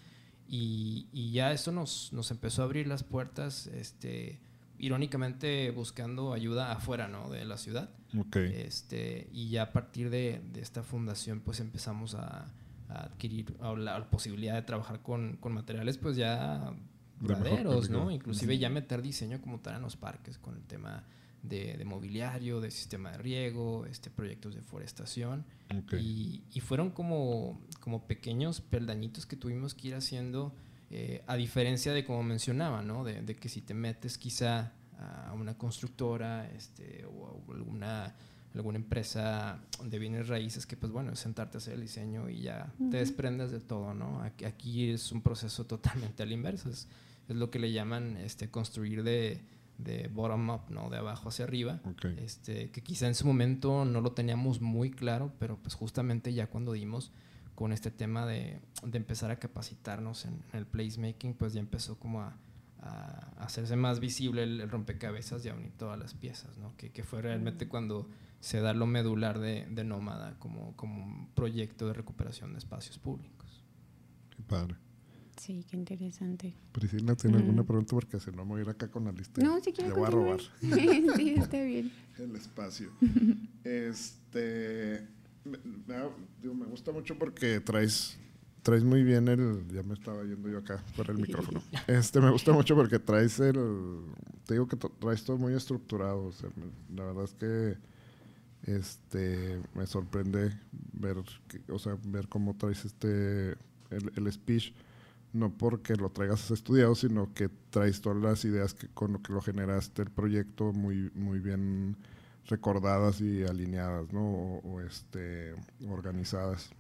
y, y ya esto nos, nos empezó a abrir las puertas, este, irónicamente buscando ayuda afuera ¿no? de la ciudad. Okay. Este, y ya a partir de, de esta fundación pues empezamos a, a adquirir a la, la, posibilidad de trabajar con, con materiales pues ya duraderos, ¿no? Inclusive -huh. ya meter diseño como tal en los parques con el tema de, de mobiliario, de sistema de riego, este, proyectos de forestación. Okay. Y, y, fueron como, como pequeños peldañitos que tuvimos que ir haciendo eh, a diferencia de como mencionaba, ¿no? De, de, que si te metes quizá a una constructora este, o a alguna, alguna empresa de bienes raíces, que pues bueno, es sentarte a hacer el diseño y ya uh -huh. te desprendes de todo, ¿no? Aquí, aquí, es un proceso totalmente al inverso, es, es lo que le llaman este, construir de, de bottom up, ¿no? De abajo hacia arriba. Okay. Este, que quizá en su momento no lo teníamos muy claro, pero pues justamente ya cuando dimos con este tema de, de empezar a capacitarnos en, en, el placemaking, pues ya empezó como a, a hacerse más visible el, el, rompecabezas y a unir todas las piezas, ¿no? Que, que fue realmente cuando se da lo medular de, de Nómada como, como un proyecto de recuperación de espacios públicos. Qué padre. Sí, qué interesante. Priscila, ¿tiene mm. alguna pregunta? Porque si no me voy a ir acá con la lista. No, si quiero. Te voy a robar. sí, está bien. El espacio. este me, me, digo, me gusta mucho porque traes traes muy bien el ya me estaba yendo yo acá por el micrófono este me gusta mucho porque traes el te digo que traes todo muy estructurado o sea, me, la verdad es que este me sorprende ver que, o sea ver cómo traes este el, el, speech no porque lo traigas estudiado sino que traes todas las ideas que con lo que lo generaste el proyecto muy muy bien recordadas y alineadas, ¿no? O, este, organizadas.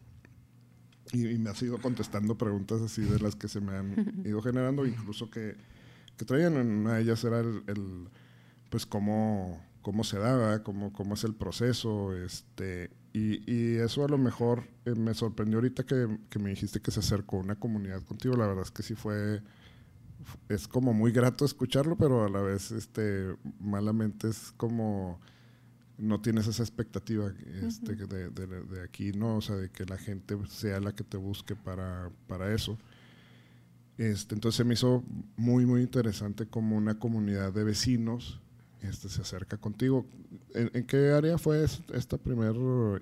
Y, me has ido contestando preguntas así de las que se me han ido generando, incluso que, que traían una de ellas era el, pues cómo, cómo se daba, cómo, cómo es el proceso, este, y, y eso a lo mejor eh, me sorprendió ahorita que, que, me dijiste que se acercó una comunidad contigo, la verdad es que sí fue, es como muy grato escucharlo, pero a la vez este, malamente es como no tienes esa expectativa este, de, de, aquí, ¿no? O sea, de que la gente sea la que te busque para, para eso. Este, entonces se me hizo muy, muy interesante como una comunidad de vecinos este, se acerca contigo. ¿En, qué área fue esta primera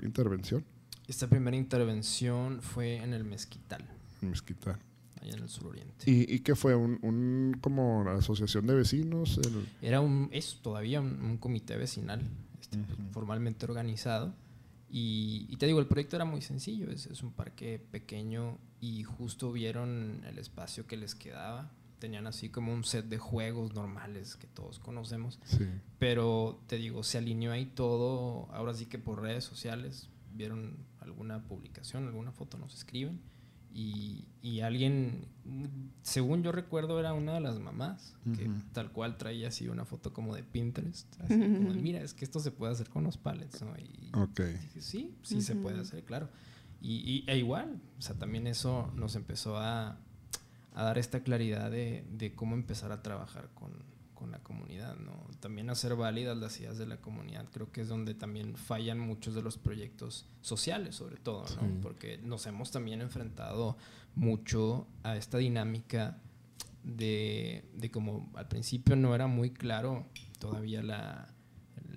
intervención? Esta primera intervención fue en el Mezquital. Mezquital. Allá en el suroriente. ¿Y, y qué fue? ¿Un, un como asociación de vecinos? Era un, es todavía un comité vecinal este, formalmente organizado. Y, te digo, el proyecto era muy sencillo, es, es, un parque pequeño y justo vieron el espacio que les quedaba. Tenían así como un set de juegos normales que todos conocemos. Pero te digo, se alineó ahí todo, ahora sí que por redes sociales, vieron alguna publicación, alguna foto, nos escriben y, y, alguien, según yo recuerdo, era una de las mamás, que tal cual traía así una foto como de Pinterest, así como mira, es que esto se puede hacer con los pallets, ¿no? Y sí, sí se puede hacer, claro. Y, y, e igual, o sea, también eso nos empezó a, a dar esta claridad de, de cómo empezar a trabajar con, con la comunidad, ¿no? También hacer válidas las ideas de la comunidad, creo que es donde también fallan muchos de los proyectos sociales, sobre todo, ¿no? Porque nos hemos también enfrentado mucho a esta dinámica de, de como al principio no era muy claro todavía la,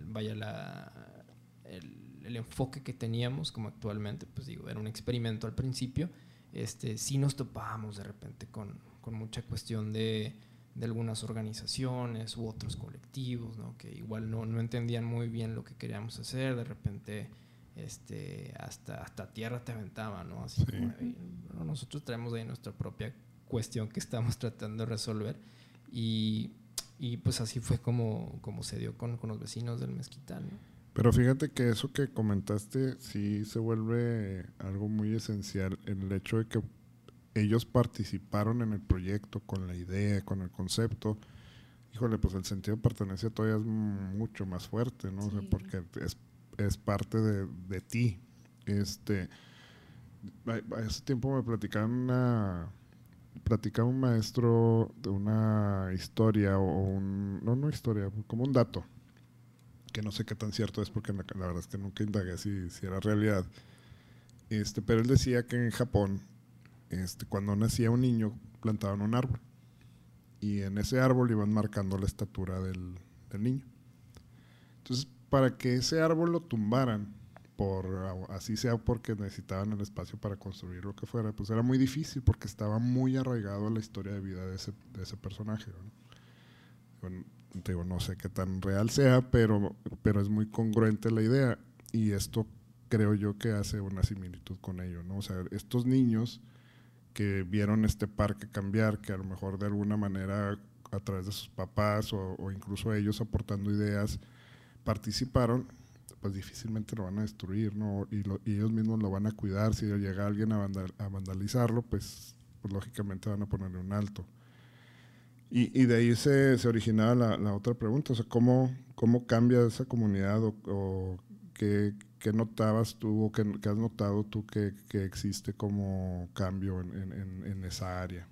vaya la, el, el, enfoque que teníamos como actualmente, pues digo, era un experimento al principio, este, sí nos topábamos de repente con, con mucha cuestión de de algunas organizaciones u otros colectivos, ¿no? que igual no, no, entendían muy bien lo que queríamos hacer, de repente este, hasta, hasta tierra te aventaba, ¿no? Así como, nosotros traemos ahí nuestra propia cuestión que estamos tratando de resolver y, y pues así fue como, como se dio con, con los vecinos del Mezquital. Pero fíjate que eso que comentaste sí se vuelve algo muy esencial, el hecho de que ellos participaron en el proyecto con la idea, con el concepto, híjole, pues el sentido de pertenencia todavía es mucho más fuerte, ¿no? porque es, es parte de, de, ti. Este, hace tiempo me platicaban una platicaba un maestro de una historia o un no no historia como un dato que no sé qué tan cierto es porque la, verdad es que nunca indagué si, si era realidad este pero él decía que en Japón este, cuando nacía un niño, plantaban un árbol. Y en ese árbol iban marcando la estatura del, niño. Entonces, para que ese árbol lo tumbaran, por así sea porque necesitaban el espacio para construir lo que fuera, pues era muy difícil porque estaba muy arraigado a la historia de vida de ese, de ese personaje. Digo, no sé qué tan real sea, pero, pero es muy congruente la idea. Y esto creo yo que hace una similitud con ello, ¿no? O sea, estos niños que vieron este parque cambiar, que a lo mejor de alguna manera a través de sus papás o, incluso ellos aportando ideas participaron, pues difícilmente lo van a destruir, ¿no? Y, ellos mismos lo van a cuidar. Si llega alguien a, vandalizarlo, pues, pues, lógicamente van a ponerle un alto. Y, de ahí se, se originaba la, otra pregunta, o sea, ¿cómo, cómo cambia esa comunidad o, o qué, ¿Qué notabas tú o qué, has notado tú que, que, existe como cambio en, en, esa área?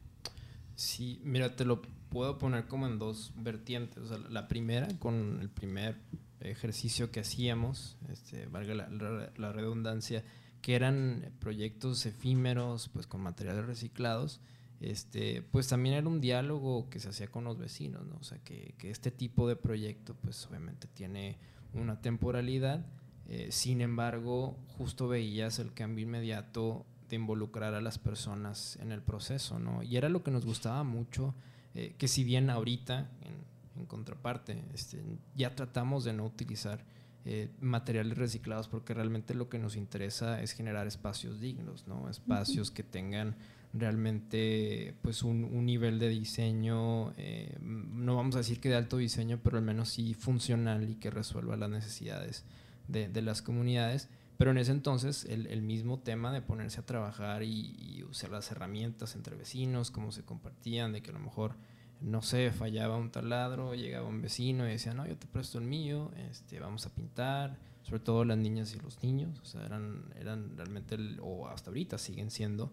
Sí, mira, te lo puedo poner como en dos vertientes. O sea, la primera, con el primer ejercicio que hacíamos, este, valga la, la, redundancia, que eran proyectos efímeros, pues con materiales reciclados, este, pues también era un diálogo que se hacía con los vecinos, ¿no? O sea, que, que este tipo de proyecto, pues obviamente tiene una temporalidad eh, sin embargo, justo veías el cambio inmediato de involucrar a las personas en el proceso, ¿no? Y era lo que nos gustaba mucho, eh, que si bien ahorita, en, contraparte, este, ya tratamos de no utilizar eh, materiales reciclados, porque realmente lo que nos interesa es generar espacios dignos, ¿no? Espacios que tengan realmente pues un, nivel de diseño, eh, no vamos a decir que de alto diseño, pero al menos sí funcional y que resuelva las necesidades de, las comunidades. Pero en ese entonces el, mismo tema de ponerse a trabajar y, y, usar las herramientas entre vecinos, cómo se compartían, de que a lo mejor no sé, fallaba un taladro, llegaba un vecino y decía, no, yo te presto el mío, este, vamos a pintar, sobre todo las niñas y los niños, o sea, eran, eran realmente, o hasta ahorita siguen siendo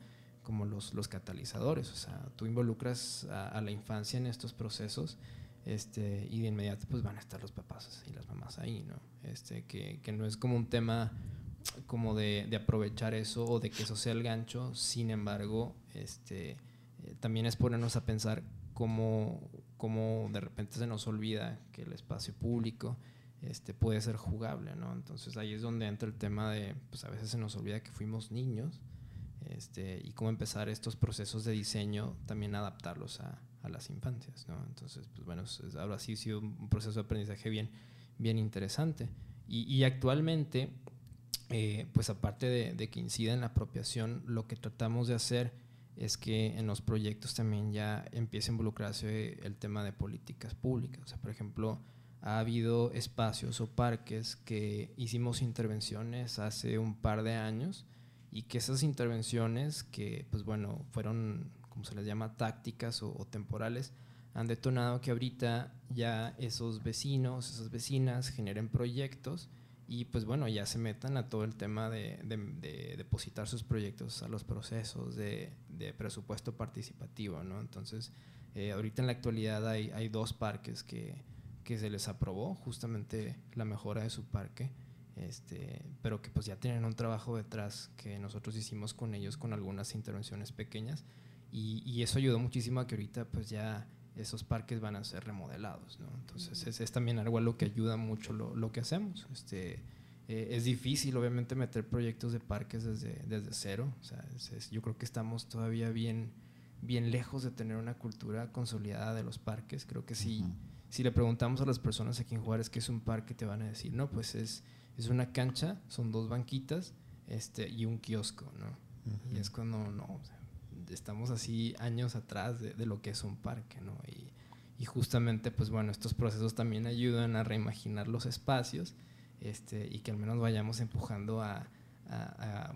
como los, los catalizadores, o sea, tú involucras a, la infancia en estos procesos este, y de inmediato pues van a estar los papás y las mamás ahí, ¿no? Este, que, que no es como un tema como de, de, aprovechar eso o de que eso sea el gancho, sin embargo, este, eh, también es ponernos a pensar cómo, de repente se nos olvida que el espacio público este, puede ser jugable, ¿no? Entonces ahí es donde entra el tema de, pues a veces se nos olvida que fuimos niños este, y cómo empezar estos procesos de diseño también adaptarlos a, a las infancias, ¿no? Entonces, pues bueno, ahora sí ha sido un proceso de aprendizaje bien, bien interesante. Y, y actualmente, eh, pues aparte de, de que incida en la apropiación, lo que tratamos de hacer es que en los proyectos también ya empieza a involucrarse el tema de políticas públicas. O sea, por ejemplo, ha habido espacios o parques que hicimos intervenciones hace un par de años y que esas intervenciones que, pues bueno, fueron, como se les llama, tácticas o, temporales, han detonado que ahorita ya esos vecinos, esas vecinas generen proyectos y pues bueno, ya se metan a todo el tema de, depositar sus proyectos a los procesos de, presupuesto participativo, ¿no? Entonces, eh, ahorita en la actualidad hay, hay dos parques que, que, se les aprobó justamente la mejora de su parque, este, pero que pues ya tienen un trabajo detrás que nosotros hicimos con ellos con algunas intervenciones pequeñas y, y eso ayudó muchísimo a que ahorita pues ya esos parques van a ser remodelados. ¿no? Entonces es, es, también algo a lo que ayuda mucho lo, lo que hacemos. Este, eh, es difícil, obviamente, meter proyectos de parques desde, desde cero. O sea, yo creo que estamos todavía bien, bien lejos de tener una cultura consolidada de los parques. Creo que si, si le preguntamos a las personas aquí en Juárez qué es un parque, te van a decir, no, pues es, es una cancha, son dos banquitas este, y un kiosco. ¿no? Y es cuando no estamos así años atrás de, lo que es un parque, ¿no? Y, justamente, pues bueno, estos procesos también ayudan a reimaginar los espacios este, y que al menos vayamos empujando a,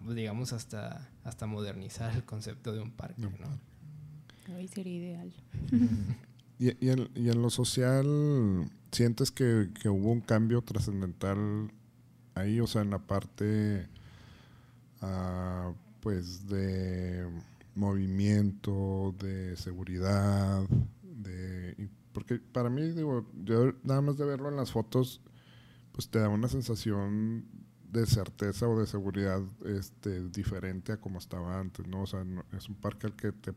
digamos, hasta, hasta modernizar el concepto de un parque, ¿no? Hoy sería ideal. y, y, en, y, en, lo social, ¿sientes que, que hubo un cambio trascendental ahí? O sea, en la parte, uh, pues, de movimiento, de seguridad, de porque para mí digo, yo nada más de verlo en las fotos pues te da una sensación de certeza o de seguridad este diferente a como estaba antes, ¿no? O sea, es un parque al que te,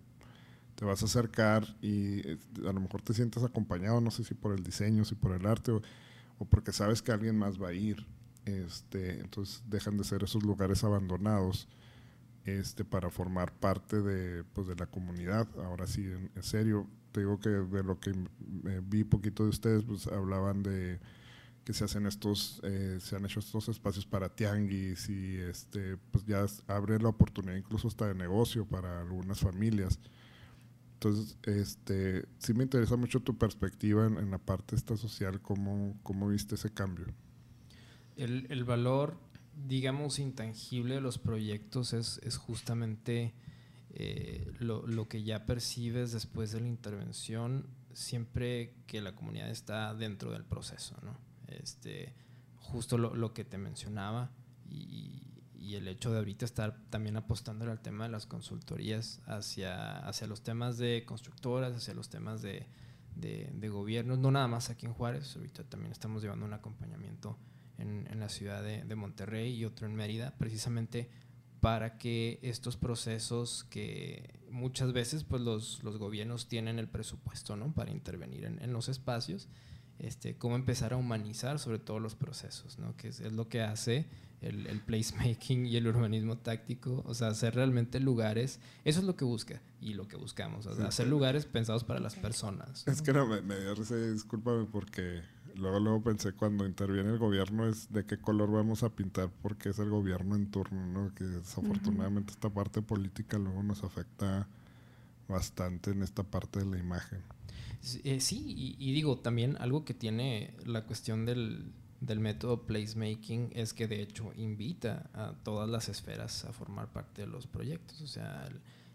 te vas a acercar y a lo mejor te sientes acompañado, no sé si por el diseño, si por el arte o, o porque sabes que alguien más va a ir. Este, entonces dejan de ser esos lugares abandonados este, para formar parte de, pues, de la comunidad. Ahora sí, en, serio, te digo que de lo que vi poquito de ustedes, pues hablaban de que se hacen estos, eh, se han hecho estos espacios para tianguis y este, pues ya abre la oportunidad incluso hasta de negocio para algunas familias. Entonces, este, sí me interesa mucho tu perspectiva en, la parte esta social, cómo, cómo viste ese cambio. El, el valor digamos, intangible de los proyectos es, es justamente eh, lo, lo, que ya percibes después de la intervención, siempre que la comunidad está dentro del proceso, ¿no? Este, justo lo, lo que te mencionaba y, y, el hecho de ahorita estar también apostando al tema de las consultorías hacia, hacia los temas de constructoras, hacia los temas de, de, de gobiernos, no nada más aquí en Juárez, ahorita también estamos llevando un acompañamiento en, en la ciudad de, de, Monterrey y otro en Mérida, precisamente para que estos procesos que muchas veces pues los, los gobiernos tienen el presupuesto ¿no? para intervenir en, en, los espacios, este, cómo empezar a humanizar sobre todo los procesos, ¿no? que es, es lo que hace el, el, placemaking y el urbanismo táctico, o sea, hacer realmente lugares, eso es lo que busca y lo que buscamos, o sea, hacer lugares pensados para las personas. Es que no, me, me dio risa, discúlpame porque luego, luego pensé cuando interviene el gobierno es de qué color vamos a pintar porque es el gobierno en turno, ¿no? Que desafortunadamente esta parte política luego nos afecta bastante en esta parte de la imagen. Eh, sí, y, digo, también algo que tiene la cuestión del, del método placemaking es que de hecho invita a todas las esferas a formar parte de los proyectos. O sea,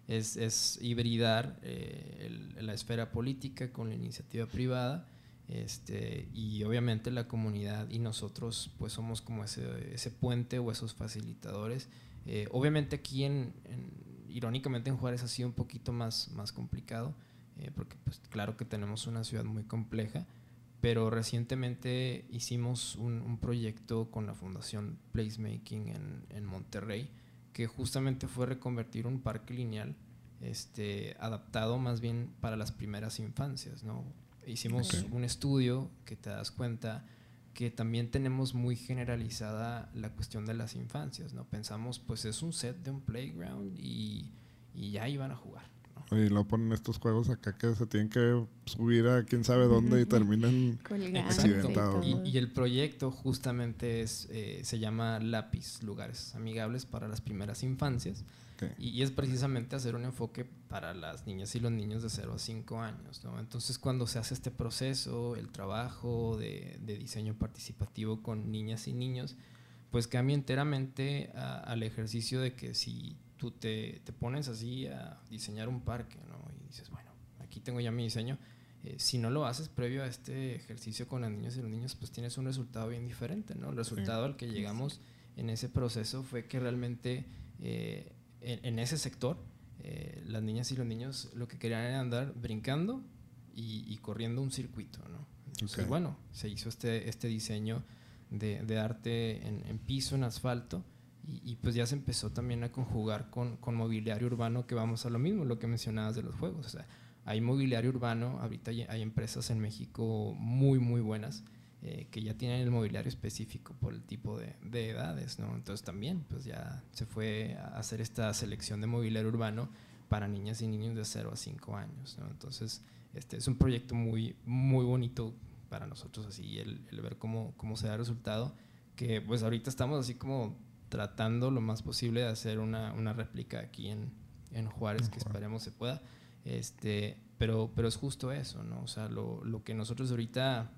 es, es hibridar eh, la esfera política con la iniciativa privada. Este, y obviamente la comunidad y nosotros pues somos como ese, puente o esos facilitadores. Eh, obviamente aquí en, irónicamente en Juárez ha sido un poquito más, más complicado, eh, porque pues claro que tenemos una ciudad muy compleja, pero recientemente hicimos un, proyecto con la Fundación Placemaking en, en, Monterrey, que justamente fue reconvertir un parque lineal este, adaptado más bien para las primeras infancias. ¿no? Hicimos un estudio que te das cuenta que también tenemos muy generalizada la cuestión de las infancias. ¿no? Pensamos, pues es un set de un playground y, y ya iban a jugar. Y lo ponen estos juegos acá que se tienen que subir a quién sabe dónde y terminan accidentados. Y, el proyecto justamente es, eh, se llama Lápiz, lugares amigables para las primeras infancias. Y, es precisamente hacer un enfoque para las niñas y los niños de 0 a 5 años. ¿no? Entonces cuando se hace este proceso, el trabajo de, de diseño participativo con niñas y niños, pues cambia enteramente al ejercicio de que si tú te, te, pones así a diseñar un parque, ¿no? Y dices, bueno, aquí tengo ya mi diseño. Eh, si no lo haces previo a este ejercicio con las niñas y los niños, pues tienes un resultado bien diferente, ¿no? El resultado al que llegamos en ese proceso fue que realmente eh, en, ese sector, eh, las niñas y los niños lo que querían era andar brincando y, corriendo un circuito, ¿no? Entonces, bueno, se hizo este, este diseño de, de arte en, en piso, en asfalto, y, pues ya se empezó también a conjugar con, con, mobiliario urbano, que vamos a lo mismo, lo que mencionabas de los juegos. O sea, hay mobiliario urbano, ahorita hay, empresas en México muy, muy buenas eh, que ya tienen el mobiliario específico por el tipo de, de, edades, ¿no? Entonces también, pues ya se fue a hacer esta selección de mobiliario urbano para niñas y niños de 0 a 5 años, ¿no? Entonces, este es un proyecto muy, muy bonito para nosotros, así, el, el ver cómo, cómo se da el resultado, que pues ahorita estamos así como tratando lo más posible de hacer una, una réplica aquí en, en Juárez, que esperemos se pueda. Este, pero, pero es justo eso, ¿no? O sea, lo, lo que nosotros ahorita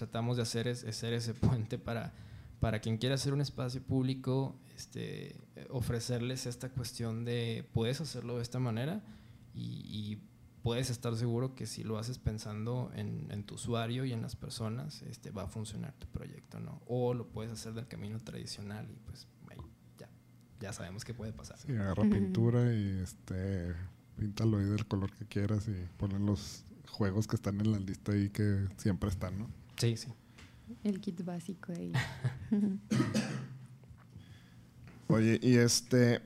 tratamos de hacer es, ser ese puente para, para quien quiera hacer un espacio público, este, ofrecerles esta cuestión de puedes hacerlo de esta manera y, puedes estar seguro que si lo haces pensando en, en, tu usuario y en las personas, este, va a funcionar tu proyecto, ¿no? O lo puedes hacer del camino tradicional y pues ya sabemos qué puede pasar. Sí, agarra pintura y este píntalo ahí del color que quieras y ponen los juegos que están en la lista ahí que siempre están, ¿no? Sí, sí. El kit básico ahí. Oye, y este,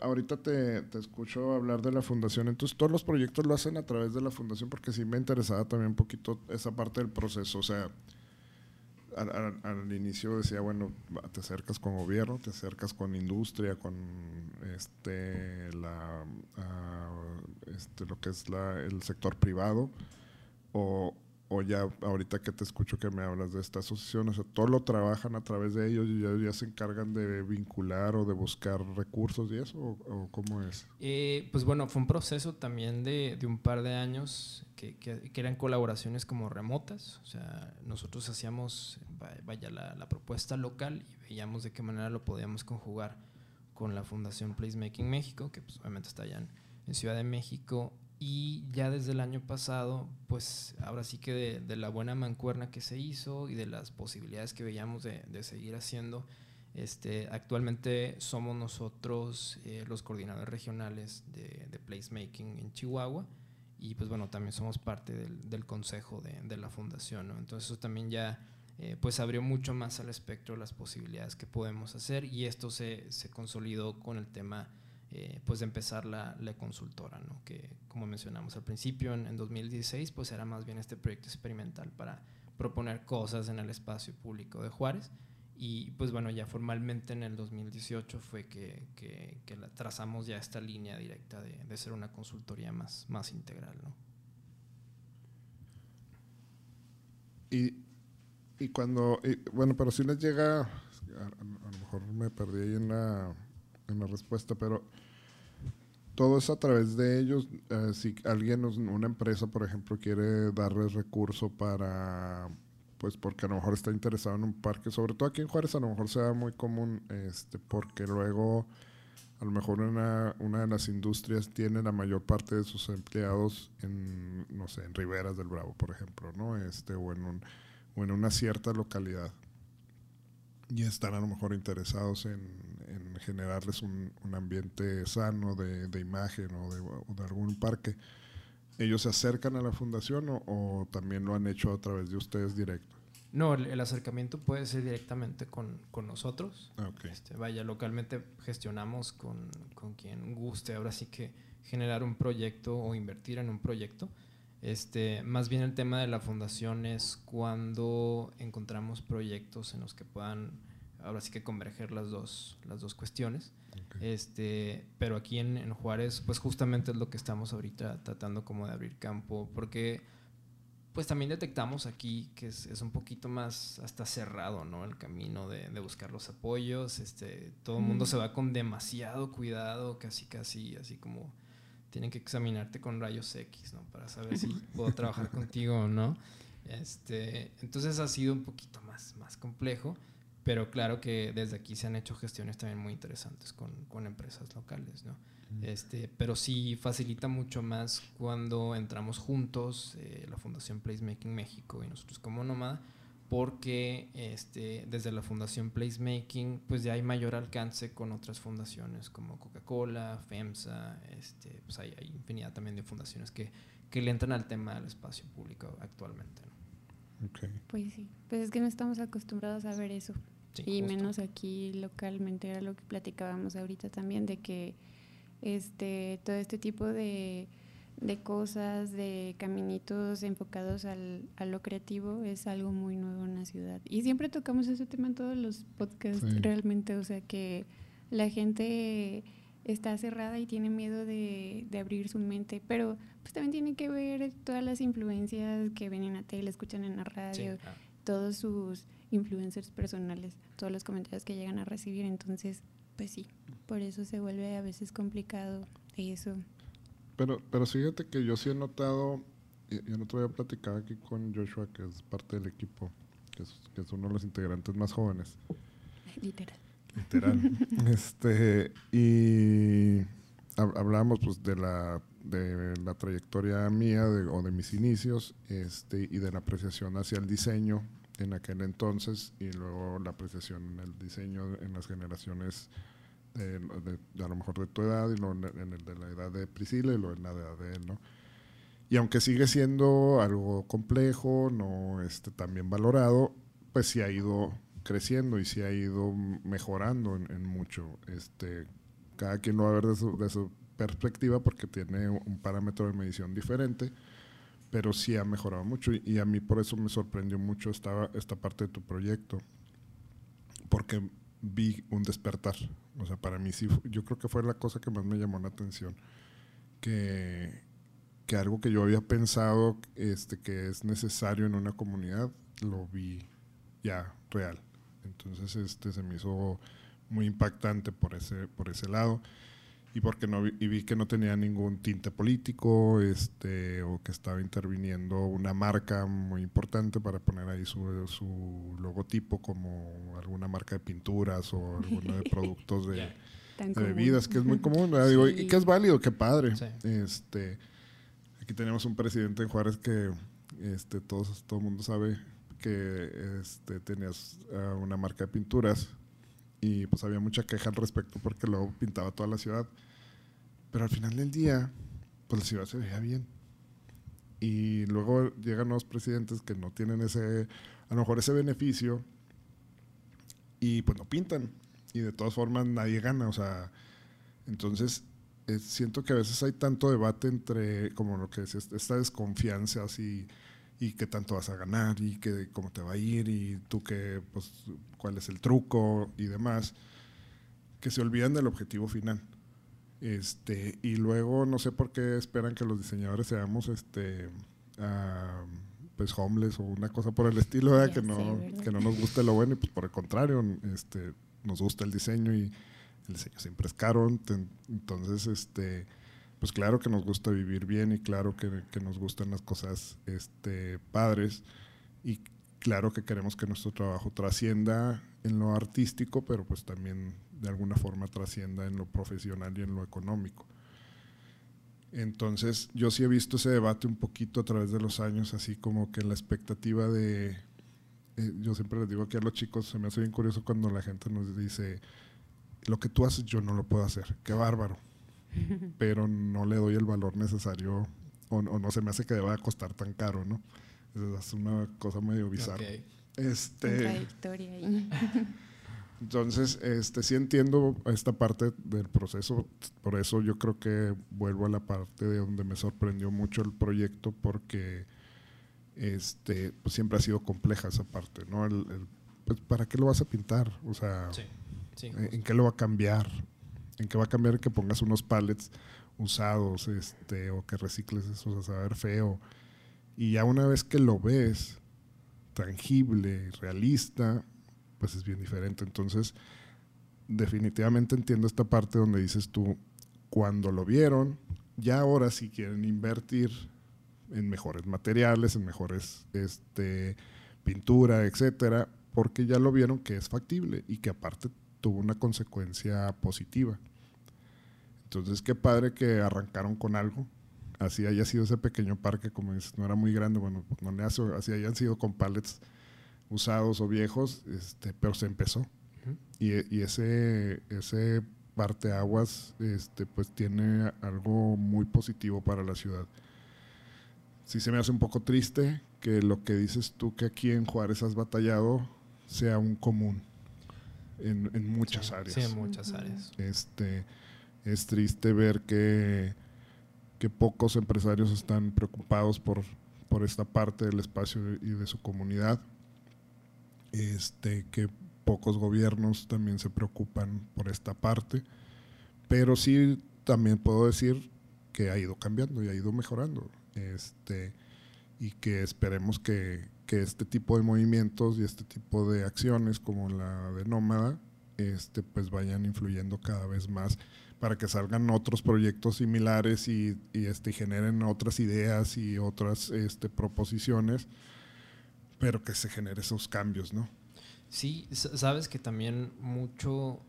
ahorita te, te, escucho hablar de la fundación, entonces todos los proyectos lo hacen a través de la fundación porque sí me interesaba también un poquito esa parte del proceso, o sea, al, inicio decía, bueno, te acercas con gobierno, te acercas con industria, con este, la, ah, este, lo que es la, el sector privado, o, o ya ahorita que te escucho que me hablas de esta asociación, o sea, todo lo trabajan a través de ellos y ya, se encargan de vincular o de buscar recursos y eso, o, cómo es? Eh, pues bueno, fue un proceso también de, de un par de años que, que, eran colaboraciones como remotas, o sea, nosotros hacíamos, vaya, la, la propuesta local y veíamos de qué manera lo podíamos conjugar con la Fundación Placemaking México, que pues, obviamente está allá en Ciudad de México, y ya desde el año pasado, pues ahora sí que de, la buena mancuerna que se hizo y de las posibilidades que veíamos de, seguir haciendo, este, actualmente somos nosotros eh, los coordinadores regionales de, de, placemaking en Chihuahua y pues bueno, también somos parte del, consejo de, la fundación, ¿no? Entonces eso también ya eh, pues abrió mucho más al espectro las posibilidades que podemos hacer y esto se, se consolidó con el tema eh, pues de empezar la, la, consultora, ¿no? que como mencionamos al principio, en, en, 2016, pues era más bien este proyecto experimental para proponer cosas en el espacio público de Juárez. Y pues bueno, ya formalmente en el 2018 fue que, que, que trazamos ya esta línea directa de, de, ser una consultoría más, más integral. ¿no? Y Y cuando, bueno, pero si les llega, a, lo mejor me perdí ahí en la, en la respuesta, pero todo es a través de ellos. Eh, si alguien, una empresa, por ejemplo, quiere darles recurso para, pues porque a lo mejor está interesado en un parque, sobre todo aquí en Juárez a lo mejor sea muy común, este, porque luego a lo mejor una, una de las industrias tiene la mayor parte de sus empleados en, no sé, en Riberas del Bravo, por ejemplo, ¿no? Este, o en, un, o en una cierta localidad. Y están a lo mejor interesados en, generarles un, un, ambiente sano de, de imagen o de, o de, algún parque. ¿Ellos se acercan a la fundación o, o también lo han hecho a través de ustedes directo? No, el, acercamiento puede ser directamente con, con nosotros. Ah, este, vaya, localmente gestionamos con, con, quien guste ahora sí que generar un proyecto o invertir en un proyecto. Este, más bien el tema de la fundación es cuando encontramos proyectos en los que puedan ahora sí que converger las dos, las dos cuestiones. Este, pero aquí en, en Juárez, pues justamente es lo que estamos ahorita tratando como de abrir campo, porque pues también detectamos aquí que es, es, un poquito más hasta cerrado, ¿no? El camino de, de buscar los apoyos. Este, todo el mundo se va con demasiado cuidado, casi, casi, así como tienen que examinarte con rayos X, ¿no? Para saber si puedo trabajar contigo o no. Este, entonces ha sido un poquito más, más complejo, pero claro que desde aquí se han hecho gestiones también muy interesantes con, con empresas locales, ¿no? Este, pero sí facilita mucho más cuando entramos juntos, eh, la Fundación Placemaking México y nosotros como Nómada, porque este, desde la Fundación Placemaking pues ya hay mayor alcance con otras fundaciones como Coca-Cola, FEMSA, este, pues hay, hay, infinidad también de fundaciones que, que, le entran al tema del espacio público actualmente. Pues sí, pues es que no estamos acostumbrados a ver eso. y menos aquí localmente, era lo que platicábamos ahorita también, de que este, todo este tipo de, de cosas, de caminitos enfocados al, a lo creativo es algo muy nuevo en la ciudad. Y siempre tocamos ese tema en todos los podcasts, realmente, o sea que la gente está cerrada y tiene miedo de, de, abrir su mente, pero pues también tiene que ver todas las influencias que ven en la tele, escuchan en la radio, todos sus influencers personales, todos los comentarios que llegan a recibir, entonces pues sí, por eso se vuelve a veces complicado eso. Pero, pero fíjate que yo sí he notado, yo no te voy a platicar aquí con Joshua, que es parte del equipo, que es, que es uno de los integrantes más jóvenes. Literal. Literal. este, y hablábamos pues de la, de la trayectoria mía o de mis inicios este, y de la apreciación hacia el diseño en aquel entonces y luego la apreciación en el diseño en las generaciones de, a lo mejor de tu edad y luego en el de la edad de Priscila y luego en la edad de él, ¿no? Y aunque sigue siendo algo complejo, no este, también valorado, pues sí ha ido creciendo y sí ha ido mejorando en, mucho. Este, cada quien lo va a ver de su, de su perspectiva porque tiene un parámetro de medición diferente pero sí ha mejorado mucho y, a mí por eso me sorprendió mucho esta, esta parte de tu proyecto, porque vi un despertar. O sea, para mí sí, yo creo que fue la cosa que más me llamó la atención, que, que algo que yo había pensado este, que es necesario en una comunidad, lo vi ya real. Entonces este, se me hizo muy impactante por ese, por ese lado y porque no vi, y vi que no tenía ningún tinte político este o que estaba interviniendo una marca muy importante para poner ahí su, su logotipo como alguna marca de pinturas o alguno de productos de, bebidas que es muy común Digo, y que es válido qué padre. Este aquí tenemos un presidente en Juárez que este todos todo el mundo sabe que este tenías uh, una marca de pinturas y pues había mucha queja al respecto porque luego pintaba toda la ciudad. Pero al final del día, pues la ciudad se veía bien. Y luego llegan los presidentes que no tienen ese, a lo mejor ese beneficio y pues no pintan. Y de todas formas nadie gana, o sea, entonces eh, siento que a veces hay tanto debate entre, como lo que es esta desconfianza así y qué tanto vas a ganar y qué, cómo te va a ir y tú qué, pues, cuál es el truco y demás, que se olvidan del objetivo final. Este, y luego no sé por qué esperan que los diseñadores seamos este, pues homeless o una cosa por el estilo, que, no, que no nos guste lo bueno y pues por el contrario, este, nos gusta el diseño y el diseño siempre es caro, entonces este pues claro que nos gusta vivir bien y claro que, nos gustan las cosas este, padres. Y claro que queremos que nuestro trabajo trascienda en lo artístico, pero pues también de alguna forma trascienda en lo profesional y en lo económico. Entonces yo sí he visto ese debate un poquito a través de los años, así como que la expectativa de, eh, yo siempre les digo aquí a los chicos, se me hace bien curioso cuando la gente nos dice, lo que tú haces yo no lo puedo hacer, qué bárbaro pero no le doy el valor necesario o, no se me hace que deba costar tan caro, ¿no? Es una cosa medio bizarra. Este, entonces, este, sí entiendo esta parte del proceso, por eso yo creo que vuelvo a la parte de donde me sorprendió mucho el proyecto, porque este, pues siempre ha sido compleja esa parte, ¿no? pues, ¿Para qué lo vas a pintar? O sea, ¿en qué lo va a cambiar? En que va a cambiar que pongas unos pallets usados este, o que recicles eso, a saber feo. Y ya una vez que lo ves tangible, realista, pues es bien diferente. Entonces, definitivamente entiendo esta parte donde dices tú, cuando lo vieron, ya ahora sí quieren invertir en mejores materiales, en mejores este, pintura, etcétera, porque ya lo vieron que es factible y que aparte tuvo una consecuencia positiva. Entonces, qué padre que arrancaron con algo. Así haya sido ese pequeño parque, como dices, no era muy grande, bueno, no le hace, así hayan sido con pallets usados o viejos, este, pero se empezó. y, y, ese, ese parteaguas este, pues tiene algo muy positivo para la ciudad. Sí se me hace un poco triste que lo que dices tú que aquí en Juárez has batallado sea un común en, muchas áreas. Sí, en muchas áreas. Este, es triste ver que, que pocos empresarios están preocupados por, por esta parte del espacio y de su comunidad. Este, que pocos gobiernos también se preocupan por esta parte. Pero sí también puedo decir que ha ido cambiando y ha ido mejorando. Este, y que esperemos que, este tipo de movimientos y este tipo de acciones como la de Nómada este, pues vayan influyendo cada vez más para que salgan otros proyectos similares y, este, generen otras ideas y otras este, proposiciones, pero que se generen esos cambios, ¿no? Sí, sabes que también mucho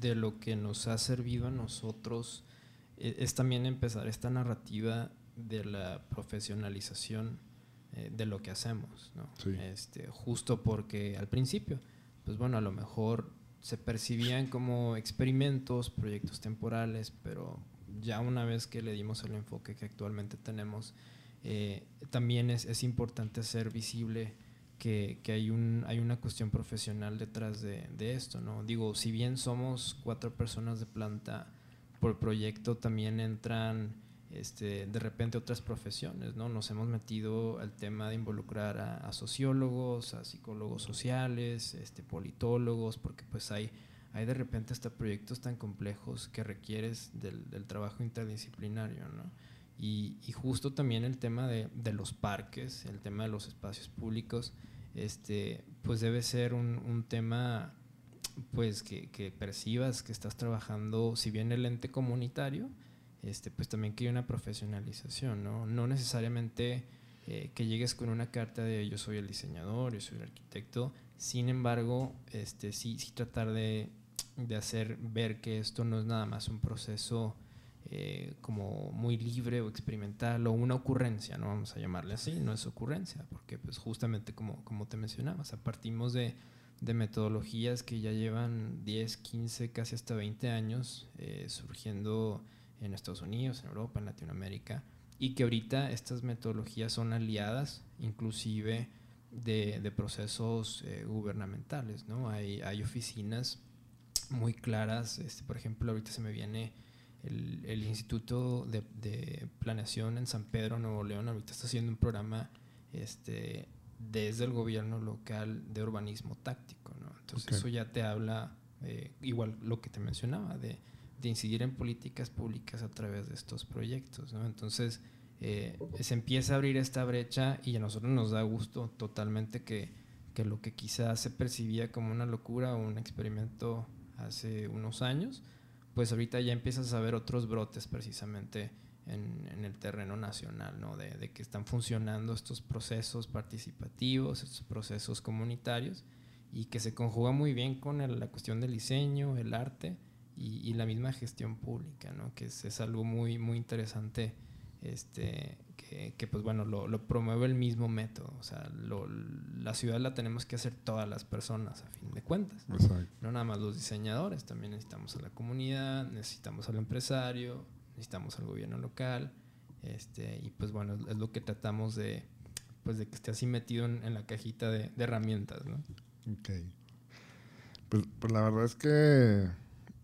de lo que nos ha servido a nosotros e, es también empezar esta narrativa de la profesionalización eh, de lo que hacemos, ¿no? Este, justo porque al principio, pues bueno, a lo mejor se percibían como experimentos, proyectos temporales, pero ya una vez que le dimos el enfoque que actualmente tenemos, eh, también es, es, importante hacer visible que, que, hay, un, hay una cuestión profesional detrás de, de, esto. ¿no? Digo, si bien somos cuatro personas de planta por proyecto, también entran este, de repente otras profesiones, ¿no? Nos hemos metido al tema de involucrar a, sociólogos, a psicólogos sociales, este, politólogos, porque pues hay, hay de repente hasta proyectos tan complejos que requieres del, trabajo interdisciplinario, ¿no? Y, y, justo también el tema de, de, los parques, el tema de los espacios públicos, este, pues debe ser un, un tema pues que percibas que estás trabajando, si bien el ente comunitario, este, pues también que hay una profesionalización, ¿no? No necesariamente eh, que llegues con una carta de yo soy el diseñador, yo soy el arquitecto, sin embargo, este, sí, sí tratar de, de hacer ver que esto no es nada más un proceso eh, como muy libre o experimental o una ocurrencia, no vamos a llamarle así, no es ocurrencia, porque pues justamente como, como te mencionabas, partimos de, de metodologías que ya llevan 10, 15, casi hasta 20 años eh, surgiendo en Estados Unidos, en Europa, en Latinoamérica, y que ahorita estas metodologías son aliadas inclusive de, procesos eh, gubernamentales, ¿no? Hay, hay oficinas muy claras, este, por ejemplo, ahorita se me viene el, el Instituto de, de, Planeación en San Pedro, Nuevo León, ahorita está haciendo un programa este, desde el gobierno local de urbanismo táctico, ¿no? Entonces eso ya te habla, eh, igual lo que te mencionaba, de de incidir en políticas públicas a través de estos proyectos. ¿no? Entonces, eh, se empieza a abrir esta brecha y a nosotros nos da gusto totalmente que, que lo que quizás se percibía como una locura o un experimento hace unos años, pues ahorita ya empiezas a ver otros brotes precisamente en, en el terreno nacional, ¿no? De, de, que están funcionando estos procesos participativos, estos procesos comunitarios y que se conjuga muy bien con el, la cuestión del diseño, el arte y, y la misma gestión pública, ¿no? Que es, es algo muy, muy interesante este, que, que, pues bueno, lo, lo, promueve el mismo método. O sea, lo, la ciudad la tenemos que hacer todas las personas, a fin de cuentas. ¿no? no nada más los diseñadores, también necesitamos a la comunidad, necesitamos al empresario, necesitamos al gobierno local. Este, y pues bueno, es lo que tratamos de, pues de que esté así metido en, en la cajita de, de, herramientas, ¿no? Ok. Pues, pues, la verdad es que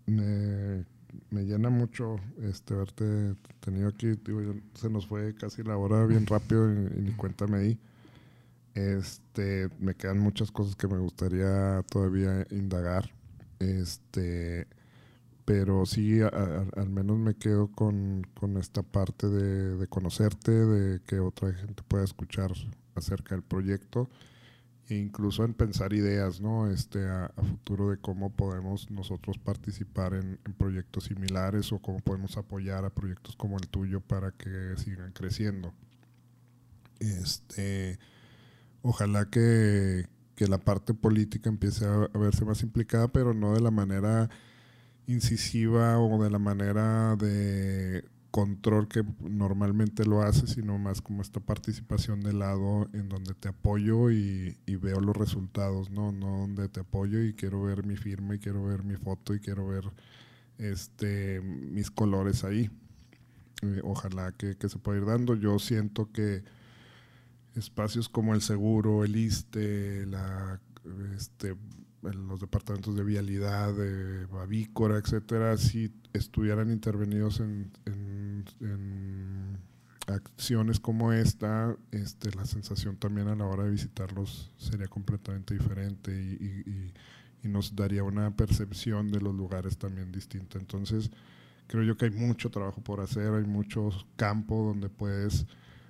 me, me llena mucho este verte tenido aquí. Digo, se nos fue casi la hora bien rápido y, y ni cuenta me di. Este, me quedan muchas cosas que me gustaría todavía indagar. Este, pero sí, a, al menos me quedo con, con esta parte de, de, conocerte, de que otra gente pueda escuchar acerca del proyecto incluso en pensar ideas, ¿no? Este, a, a futuro de cómo podemos nosotros participar en, proyectos similares o cómo podemos apoyar a proyectos como el tuyo para que sigan creciendo. Este, ojalá que, que la parte política empiece a verse más implicada, pero no de la manera incisiva o de la manera de control que normalmente lo hace, sino más como esta participación de lado en donde te apoyo y, veo los resultados, ¿no? No donde te apoyo y quiero ver mi firma y quiero ver mi foto y quiero ver este mis colores ahí. Eh, ojalá que, se pueda ir dando. Yo siento que espacios como el seguro, el ISTE, la este los departamentos de vialidad, de avícora, etcétera, si estuvieran intervenidos en, acciones como esta, este, la sensación también a la hora de visitarlos sería completamente diferente y, nos daría una percepción de los lugares también distinta. Entonces, creo yo que hay mucho trabajo por hacer, hay mucho campo donde puedes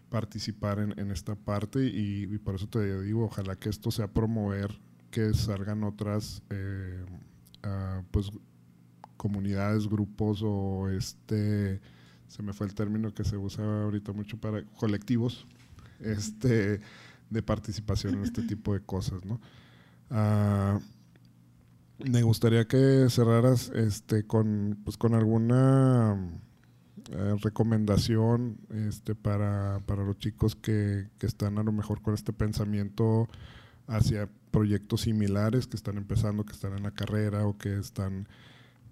participar en, esta parte y, por eso te digo, ojalá que esto sea promover que salgan otras eh, uh, pues comunidades, grupos o este se me fue el término que se usa ahorita mucho para colectivos este de participación en este tipo de cosas, ¿no? Uh, me gustaría que cerraras este con pues con alguna eh, recomendación este para, para los chicos que, que están a lo mejor con este pensamiento hacia proyectos similares que están empezando, que están en la carrera o que están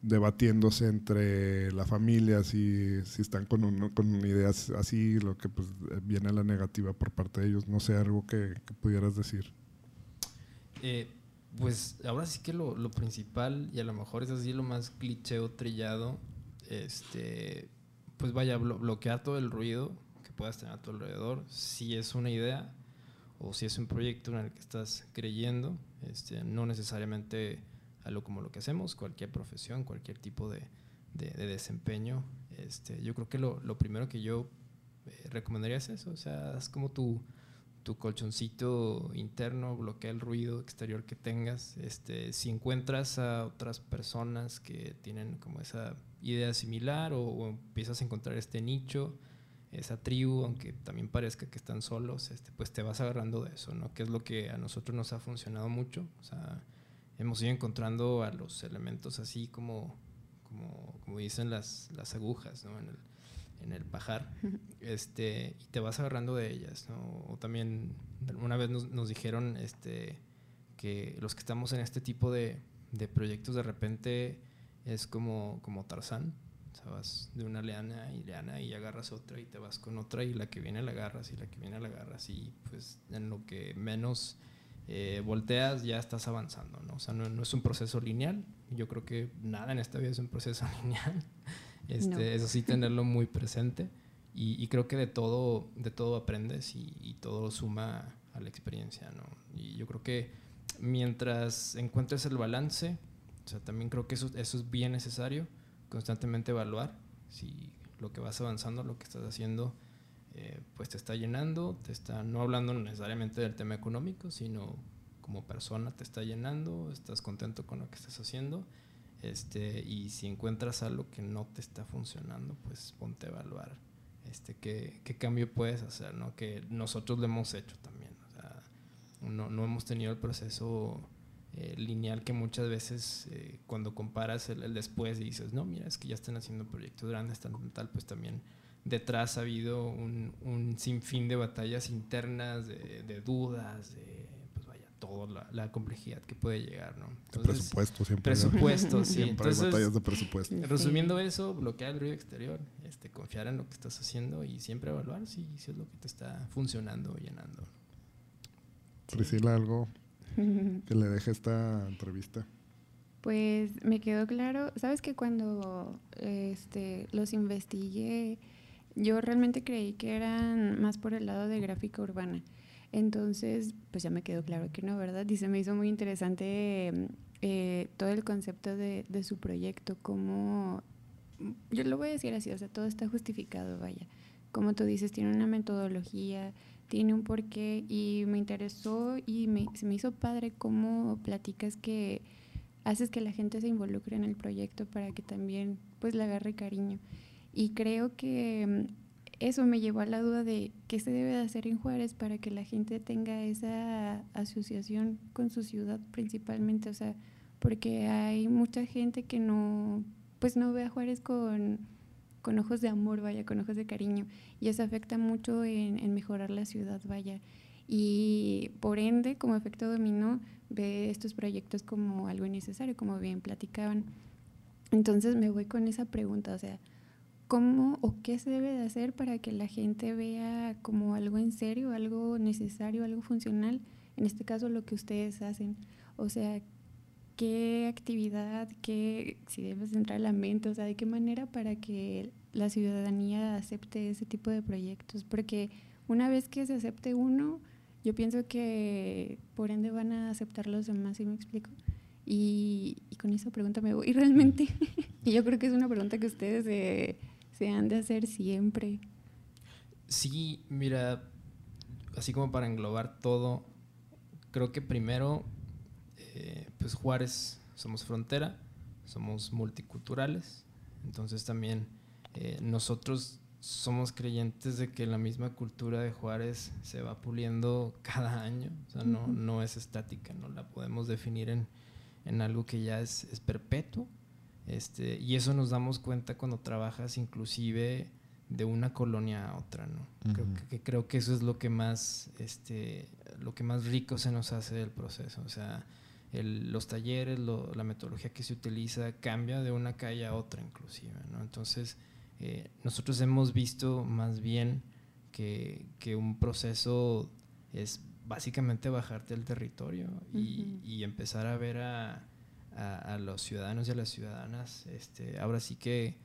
debatiéndose entre la familia, si, si están con, un, con ideas así, lo que pues viene la negativa por parte de ellos. No sé, algo que, pudieras decir. Eh, pues ahora sí que lo, lo, principal, y a lo mejor es así lo más cliché o trillado, este, pues vaya, blo bloquear todo el ruido que puedas tener a tu alrededor, si es una idea, o si es un proyecto en el que estás creyendo, este, no necesariamente algo como lo que hacemos, cualquier profesión, cualquier tipo de, de, de desempeño. Este, yo creo que lo, lo primero que yo eh, recomendaría es eso, o sea, es como tu, tu colchoncito interno, bloquea el ruido exterior que tengas. Este, si encuentras a otras personas que tienen como esa idea similar o, o empiezas a encontrar este nicho, esa tribu, aunque también parezca que están solos, este, pues te vas agarrando de eso, ¿no? Que es lo que a nosotros nos ha funcionado mucho. O sea, hemos ido encontrando a los elementos así como, como, como dicen las, las agujas, ¿no? En el, en el pajar, este, y te vas agarrando de ellas, ¿no? O también una vez nos, nos dijeron este, que los que estamos en este tipo de, de proyectos de repente es como, como Tarzán, o sea, vas de una leana y leana y agarras otra y te vas con otra y la que viene la agarras y la que viene la agarras y pues en lo que menos eh, volteas ya estás avanzando, ¿no? O sea, no, no, es un proceso lineal. Yo creo que nada en esta vida es un proceso lineal. Este, no. Eso sí, tenerlo muy presente. Y, y, creo que de todo, de todo aprendes y, y, todo suma a la experiencia, ¿no? Y yo creo que mientras encuentres el balance, o sea, también creo que eso, eso es bien necesario constantemente evaluar si lo que vas avanzando, lo que estás haciendo, eh, pues te está llenando, te está, no hablando necesariamente del tema económico, sino como persona te está llenando, estás contento con lo que estás haciendo, este, y si encuentras algo que no te está funcionando, pues ponte a evaluar este, qué, qué cambio puedes hacer, ¿no? Que nosotros lo hemos hecho también, o sea, no, no hemos tenido el proceso eh, lineal que muchas veces eh, cuando comparas el, después y dices, no, mira, es que ya están haciendo proyectos grandes, tal, tal, pues también detrás ha habido un, un sinfín de batallas internas, de, de dudas, de pues vaya, toda la, complejidad que puede llegar, ¿no? presupuesto siempre. Presupuesto, sí. Siempre hay batallas de presupuesto. Resumiendo eso, bloquear el ruido exterior, este, confiar en lo que estás haciendo y siempre evaluar si, si es lo que te está funcionando o llenando. Priscila, algo que le deje esta entrevista? Pues me quedó claro, sabes que cuando este, los investigué, yo realmente creí que eran más por el lado de gráfica urbana. Entonces, pues ya me quedó claro que no, ¿verdad? Y se me hizo muy interesante eh, todo el concepto de, de su proyecto, como, yo lo voy a decir así, o sea, todo está justificado, vaya. Como tú dices, tiene una metodología, tiene un porqué y me interesó y me, se me hizo padre cómo platicas que haces que la gente se involucre en el proyecto para que también pues le agarre cariño. Y creo que mm, eso me llevó a la duda de qué se debe de hacer en Juárez para que la gente tenga esa asociación con su ciudad principalmente, o sea, porque hay mucha gente que no, pues no ve a Juárez con con ojos de amor, vaya, con ojos de cariño. Y eso afecta mucho en, mejorar la ciudad, vaya. Y por ende, como efecto dominó, ve estos proyectos como algo necesario, como bien platicaban. Entonces me voy con esa pregunta, o sea, ¿cómo o qué se debe de hacer para que la gente vea como algo en serio, algo necesario, algo funcional? En este caso, lo que ustedes hacen. O sea, qué actividad, qué, si debes entrar a la mente, o sea, de qué manera para que la ciudadanía acepte ese tipo de proyectos. Porque una vez que se acepte uno, yo pienso que por ende van a aceptar los demás, ¿sí me explico? Y, con esa pregunta me voy realmente. y yo creo que es una pregunta que ustedes se, se han de hacer siempre. Sí, mira, así como para englobar todo, creo que primero eh, pues Juárez somos frontera, somos multiculturales, entonces también eh, nosotros somos creyentes de que la misma cultura de Juárez se va puliendo cada año, o sea, no, no es estática, no la podemos definir en, en algo que ya es, es, perpetuo. Este, y eso nos damos cuenta cuando trabajas inclusive de una colonia a otra, ¿no? creo, que, creo que eso es lo que más, este, lo que más rico se nos hace del proceso, o sea, los talleres, la metodología que se utiliza cambia de una calle a otra inclusive. ¿no? Entonces, eh, nosotros hemos visto más bien que, que, un proceso es básicamente bajarte al territorio y, y empezar a ver a, a, los ciudadanos y a las ciudadanas, este, ahora sí que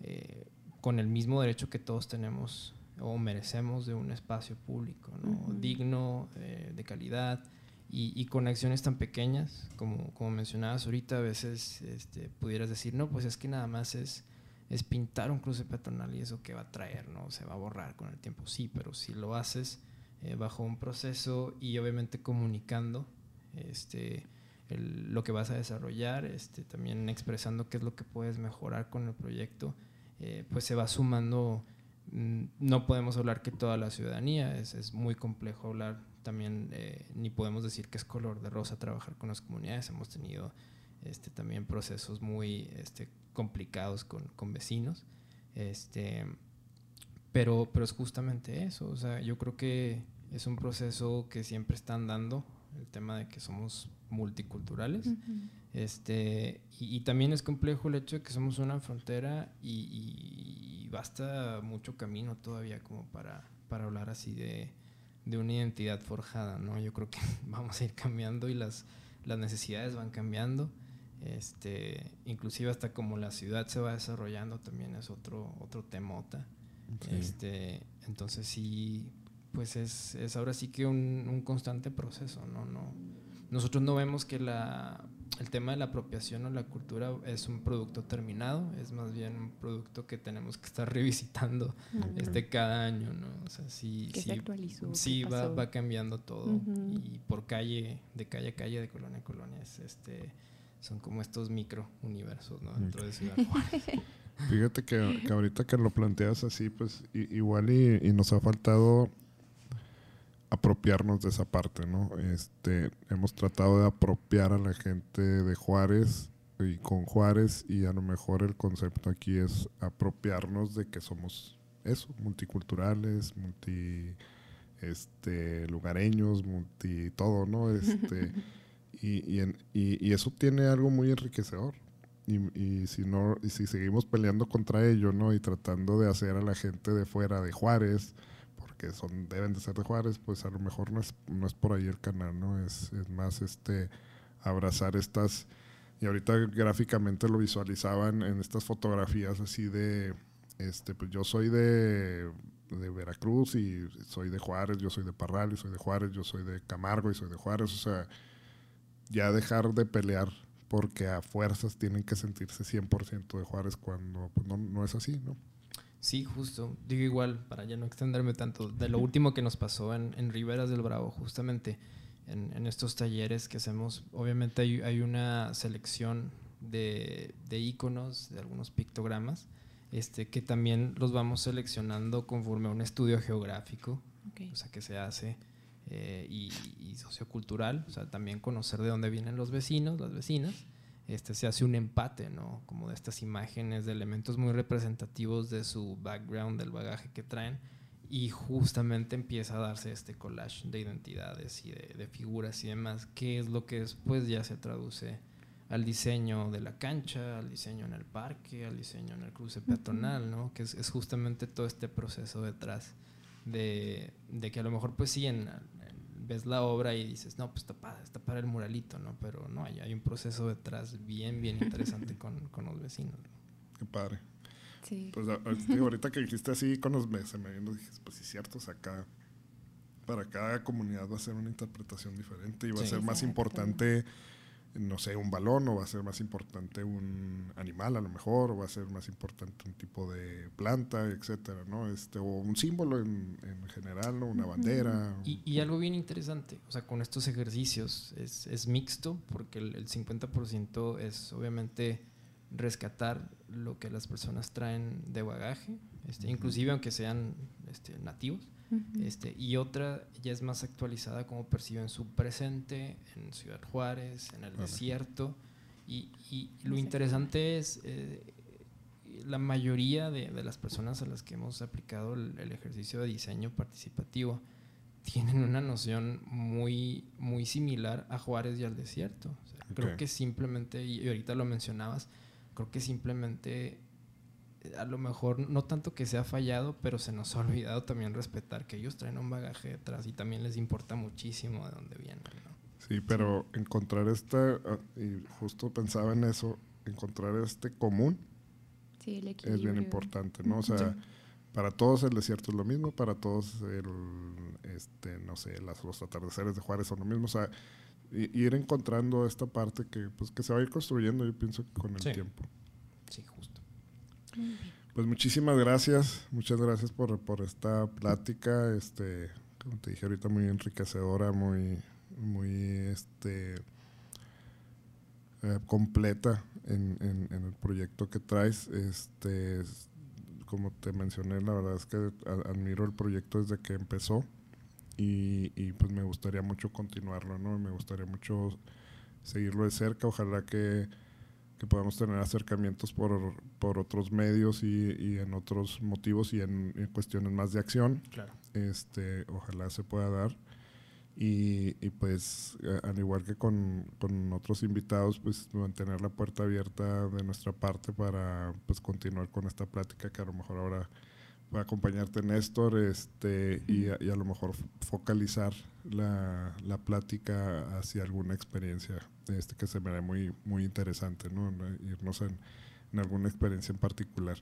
eh, con el mismo derecho que todos tenemos o merecemos de un espacio público, ¿no? digno, eh, de calidad, y, con acciones tan pequeñas, como, como mencionabas ahorita, a veces este, pudieras decir, no, pues es que nada más es, es pintar un cruce peatonal y eso que va a traer, ¿no? Se va a borrar con el tiempo. Sí, pero si lo haces eh, bajo un proceso y obviamente comunicando este, lo que vas a desarrollar, este, también expresando qué es lo que puedes mejorar con el proyecto, eh, pues se va sumando. Mm, no podemos hablar que toda la ciudadanía, es, es muy complejo hablar también eh, ni podemos decir que es color de rosa trabajar con las comunidades. Hemos tenido este, también procesos muy este, complicados con, con, vecinos. Este, pero, pero es justamente eso. O sea, yo creo que es un proceso que siempre están dando, el tema de que somos multiculturales. este, y, también es complejo el hecho de que somos una frontera y, y basta mucho camino todavía como para, para hablar así de, de una identidad forjada, ¿no? Yo creo que vamos a ir cambiando y las, las necesidades van cambiando. Este, inclusive hasta como la ciudad se va desarrollando también es otro, otro temota. Este, entonces sí, pues es, es ahora sí que un, un, constante proceso, ¿no? no Nosotros no vemos que la, el tema de la apropiación o la cultura es un producto terminado, es más bien un producto que tenemos que estar revisitando este cada año, ¿no? O sea, sí, sí, se actualizó, sí va, va, cambiando todo y por calle, de calle a calle, de colonia a colonia, este, son como estos micro universos, ¿no? Dentro de Ciudad Juárez. Fíjate que, que, ahorita que lo planteas así, pues igual y, y nos ha faltado apropiarnos de esa parte, ¿no? Este, hemos tratado de apropiar a la gente de Juárez y con Juárez y a lo mejor el concepto aquí es apropiarnos de que somos eso, multiculturales, multi este lugareños, multi todo, ¿no? Este y, y, y, eso tiene algo muy enriquecedor. Y, y, si no y si seguimos peleando contra ello, ¿no? Y tratando de hacer a la gente de fuera de Juárez que son deben de ser de Juárez, pues a lo mejor no es, no es por ahí el canal, ¿no? Es, es más este abrazar estas y ahorita gráficamente lo visualizaban en estas fotografías así de este pues yo soy de, de Veracruz y soy de Juárez, yo soy de Parral y soy de Juárez, yo soy de Camargo y soy de Juárez, o sea, ya dejar de pelear porque a fuerzas tienen que sentirse 100% de Juárez cuando pues, no, no es así, ¿no? Sí, justo. Digo igual, para ya no extenderme tanto, de lo último que nos pasó en, en Riberas del Bravo, justamente en, en, estos talleres que hacemos, obviamente hay, hay una selección de, de, iconos, de algunos pictogramas, este, que también los vamos seleccionando conforme a un estudio geográfico, o sea, que se hace, eh, y, y sociocultural, o sea, también conocer de dónde vienen los vecinos, las vecinas este, se hace un empate, ¿no? Como de estas imágenes, de elementos muy representativos de su background, del bagaje que traen, y justamente empieza a darse este collage de identidades y de, figuras y demás, que es lo que después ya se traduce al diseño de la cancha, al diseño en el parque, al diseño en el cruce peatonal, ¿no? Que es, justamente todo este proceso detrás de, de, que a lo mejor pues sí en, ves la obra y dices, no, pues está para, está para el muralito, ¿no? Pero no, hay, hay un proceso detrás bien, bien interesante con, con, los vecinos. Qué padre. Sí. Pues ahorita que dijiste así con los se me vino, dije, pues sí, cierto, o sea, cada, para cada comunidad va a ser una interpretación diferente y va a ser más importante no sé, un balón o va a ser más importante un animal a lo mejor, o va a ser más importante un tipo de planta, etcétera, ¿no? Este, o un símbolo en, en general, ¿no? Una bandera. Y, y, algo bien interesante, o sea, con estos ejercicios es, es mixto porque el, el 50% es obviamente rescatar lo que las personas traen de bagaje, este, inclusive aunque sean este, nativos, este, y otra ya es más actualizada como perciben su presente en Ciudad Juárez, en el desierto. Y, y, lo interesante es, eh, la mayoría de, de, las personas a las que hemos aplicado el, ejercicio de diseño participativo tienen una noción muy, muy similar a Juárez y al desierto. Creo que simplemente, y ahorita lo mencionabas, creo que simplemente a lo mejor no tanto que se ha fallado, pero se nos ha olvidado también respetar que ellos traen un bagaje detrás y también les importa muchísimo de dónde vienen. Sí, pero encontrar este, y justo pensaba en eso, encontrar este común es bien importante, ¿no? O sea, para todos el desierto es lo mismo, para todos el, este, no sé, las, los atardeceres de Juárez son lo mismo, o sea, ir encontrando esta parte que, pues, que se va a ir construyendo, yo pienso, con el tiempo. Pues muchísimas gracias, muchas gracias por, por esta plática, este, como te dije ahorita, muy enriquecedora, muy, muy, este, eh, completa en, en, en, el proyecto que traes. Este, como te mencioné, la verdad es que admiro el proyecto desde que empezó y, y pues me gustaría mucho continuarlo, ¿no? Me gustaría mucho seguirlo de cerca, ojalá que que podamos tener acercamientos por, por otros medios y, y, en otros motivos y en, cuestiones más de acción. Claro. Este, ojalá se pueda dar. Y, y pues, al igual que con, con, otros invitados, pues mantener la puerta abierta de nuestra parte para pues continuar con esta plática que a lo mejor ahora va a acompañarte Néstor este, y, y a lo mejor focalizar la, la plática hacia alguna experiencia este, que se me da muy, muy interesante, ¿no? irnos en, en, alguna experiencia en particular.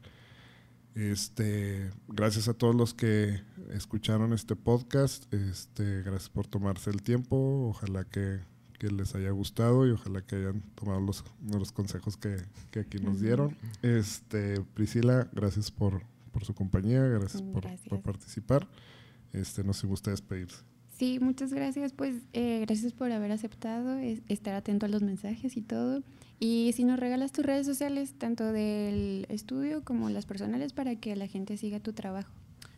Este, gracias a todos los que escucharon este podcast, este, gracias por tomarse el tiempo, ojalá que, que les haya gustado y ojalá que hayan tomado los, los consejos que, que aquí nos dieron. Este, Priscila, gracias por, por su compañía, gracias, Por, por, participar. Este, no sé si gusta despedirse. Sí, muchas gracias. Pues eh, gracias por haber aceptado, estar atento a los mensajes y todo. Y si nos regalas tus redes sociales, tanto del estudio como las personales, para que la gente siga tu trabajo.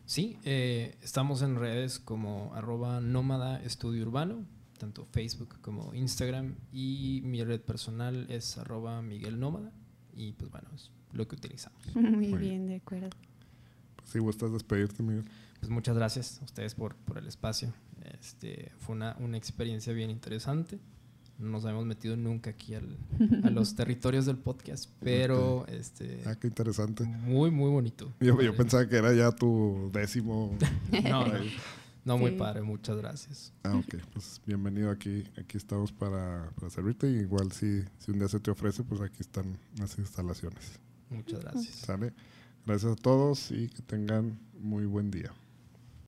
Sí, eh, estamos en redes como arroba nómada estudio urbano, tanto Facebook como Instagram. Y mi red personal es arroba Miguel Nómada. Y pues bueno, es lo que utilizamos. Muy, bien, de acuerdo. Pues si gustas despedirte, Miguel. Pues muchas gracias a ustedes por, por el espacio. Este, fue una, una, experiencia bien interesante. No nos habíamos metido nunca aquí al, a los territorios del podcast, pero este. Ah, qué interesante. Muy, muy bonito. Yo, yo pensaba que era ya tu décimo. no, no, muy padre, muchas gracias. Ah, ok, pues bienvenido aquí. Aquí estamos para, para servirte. Y igual si, si un día se te ofrece, pues aquí están las instalaciones. Muchas gracias. ¿Sale? Gracias a todos y que tengan muy buen día.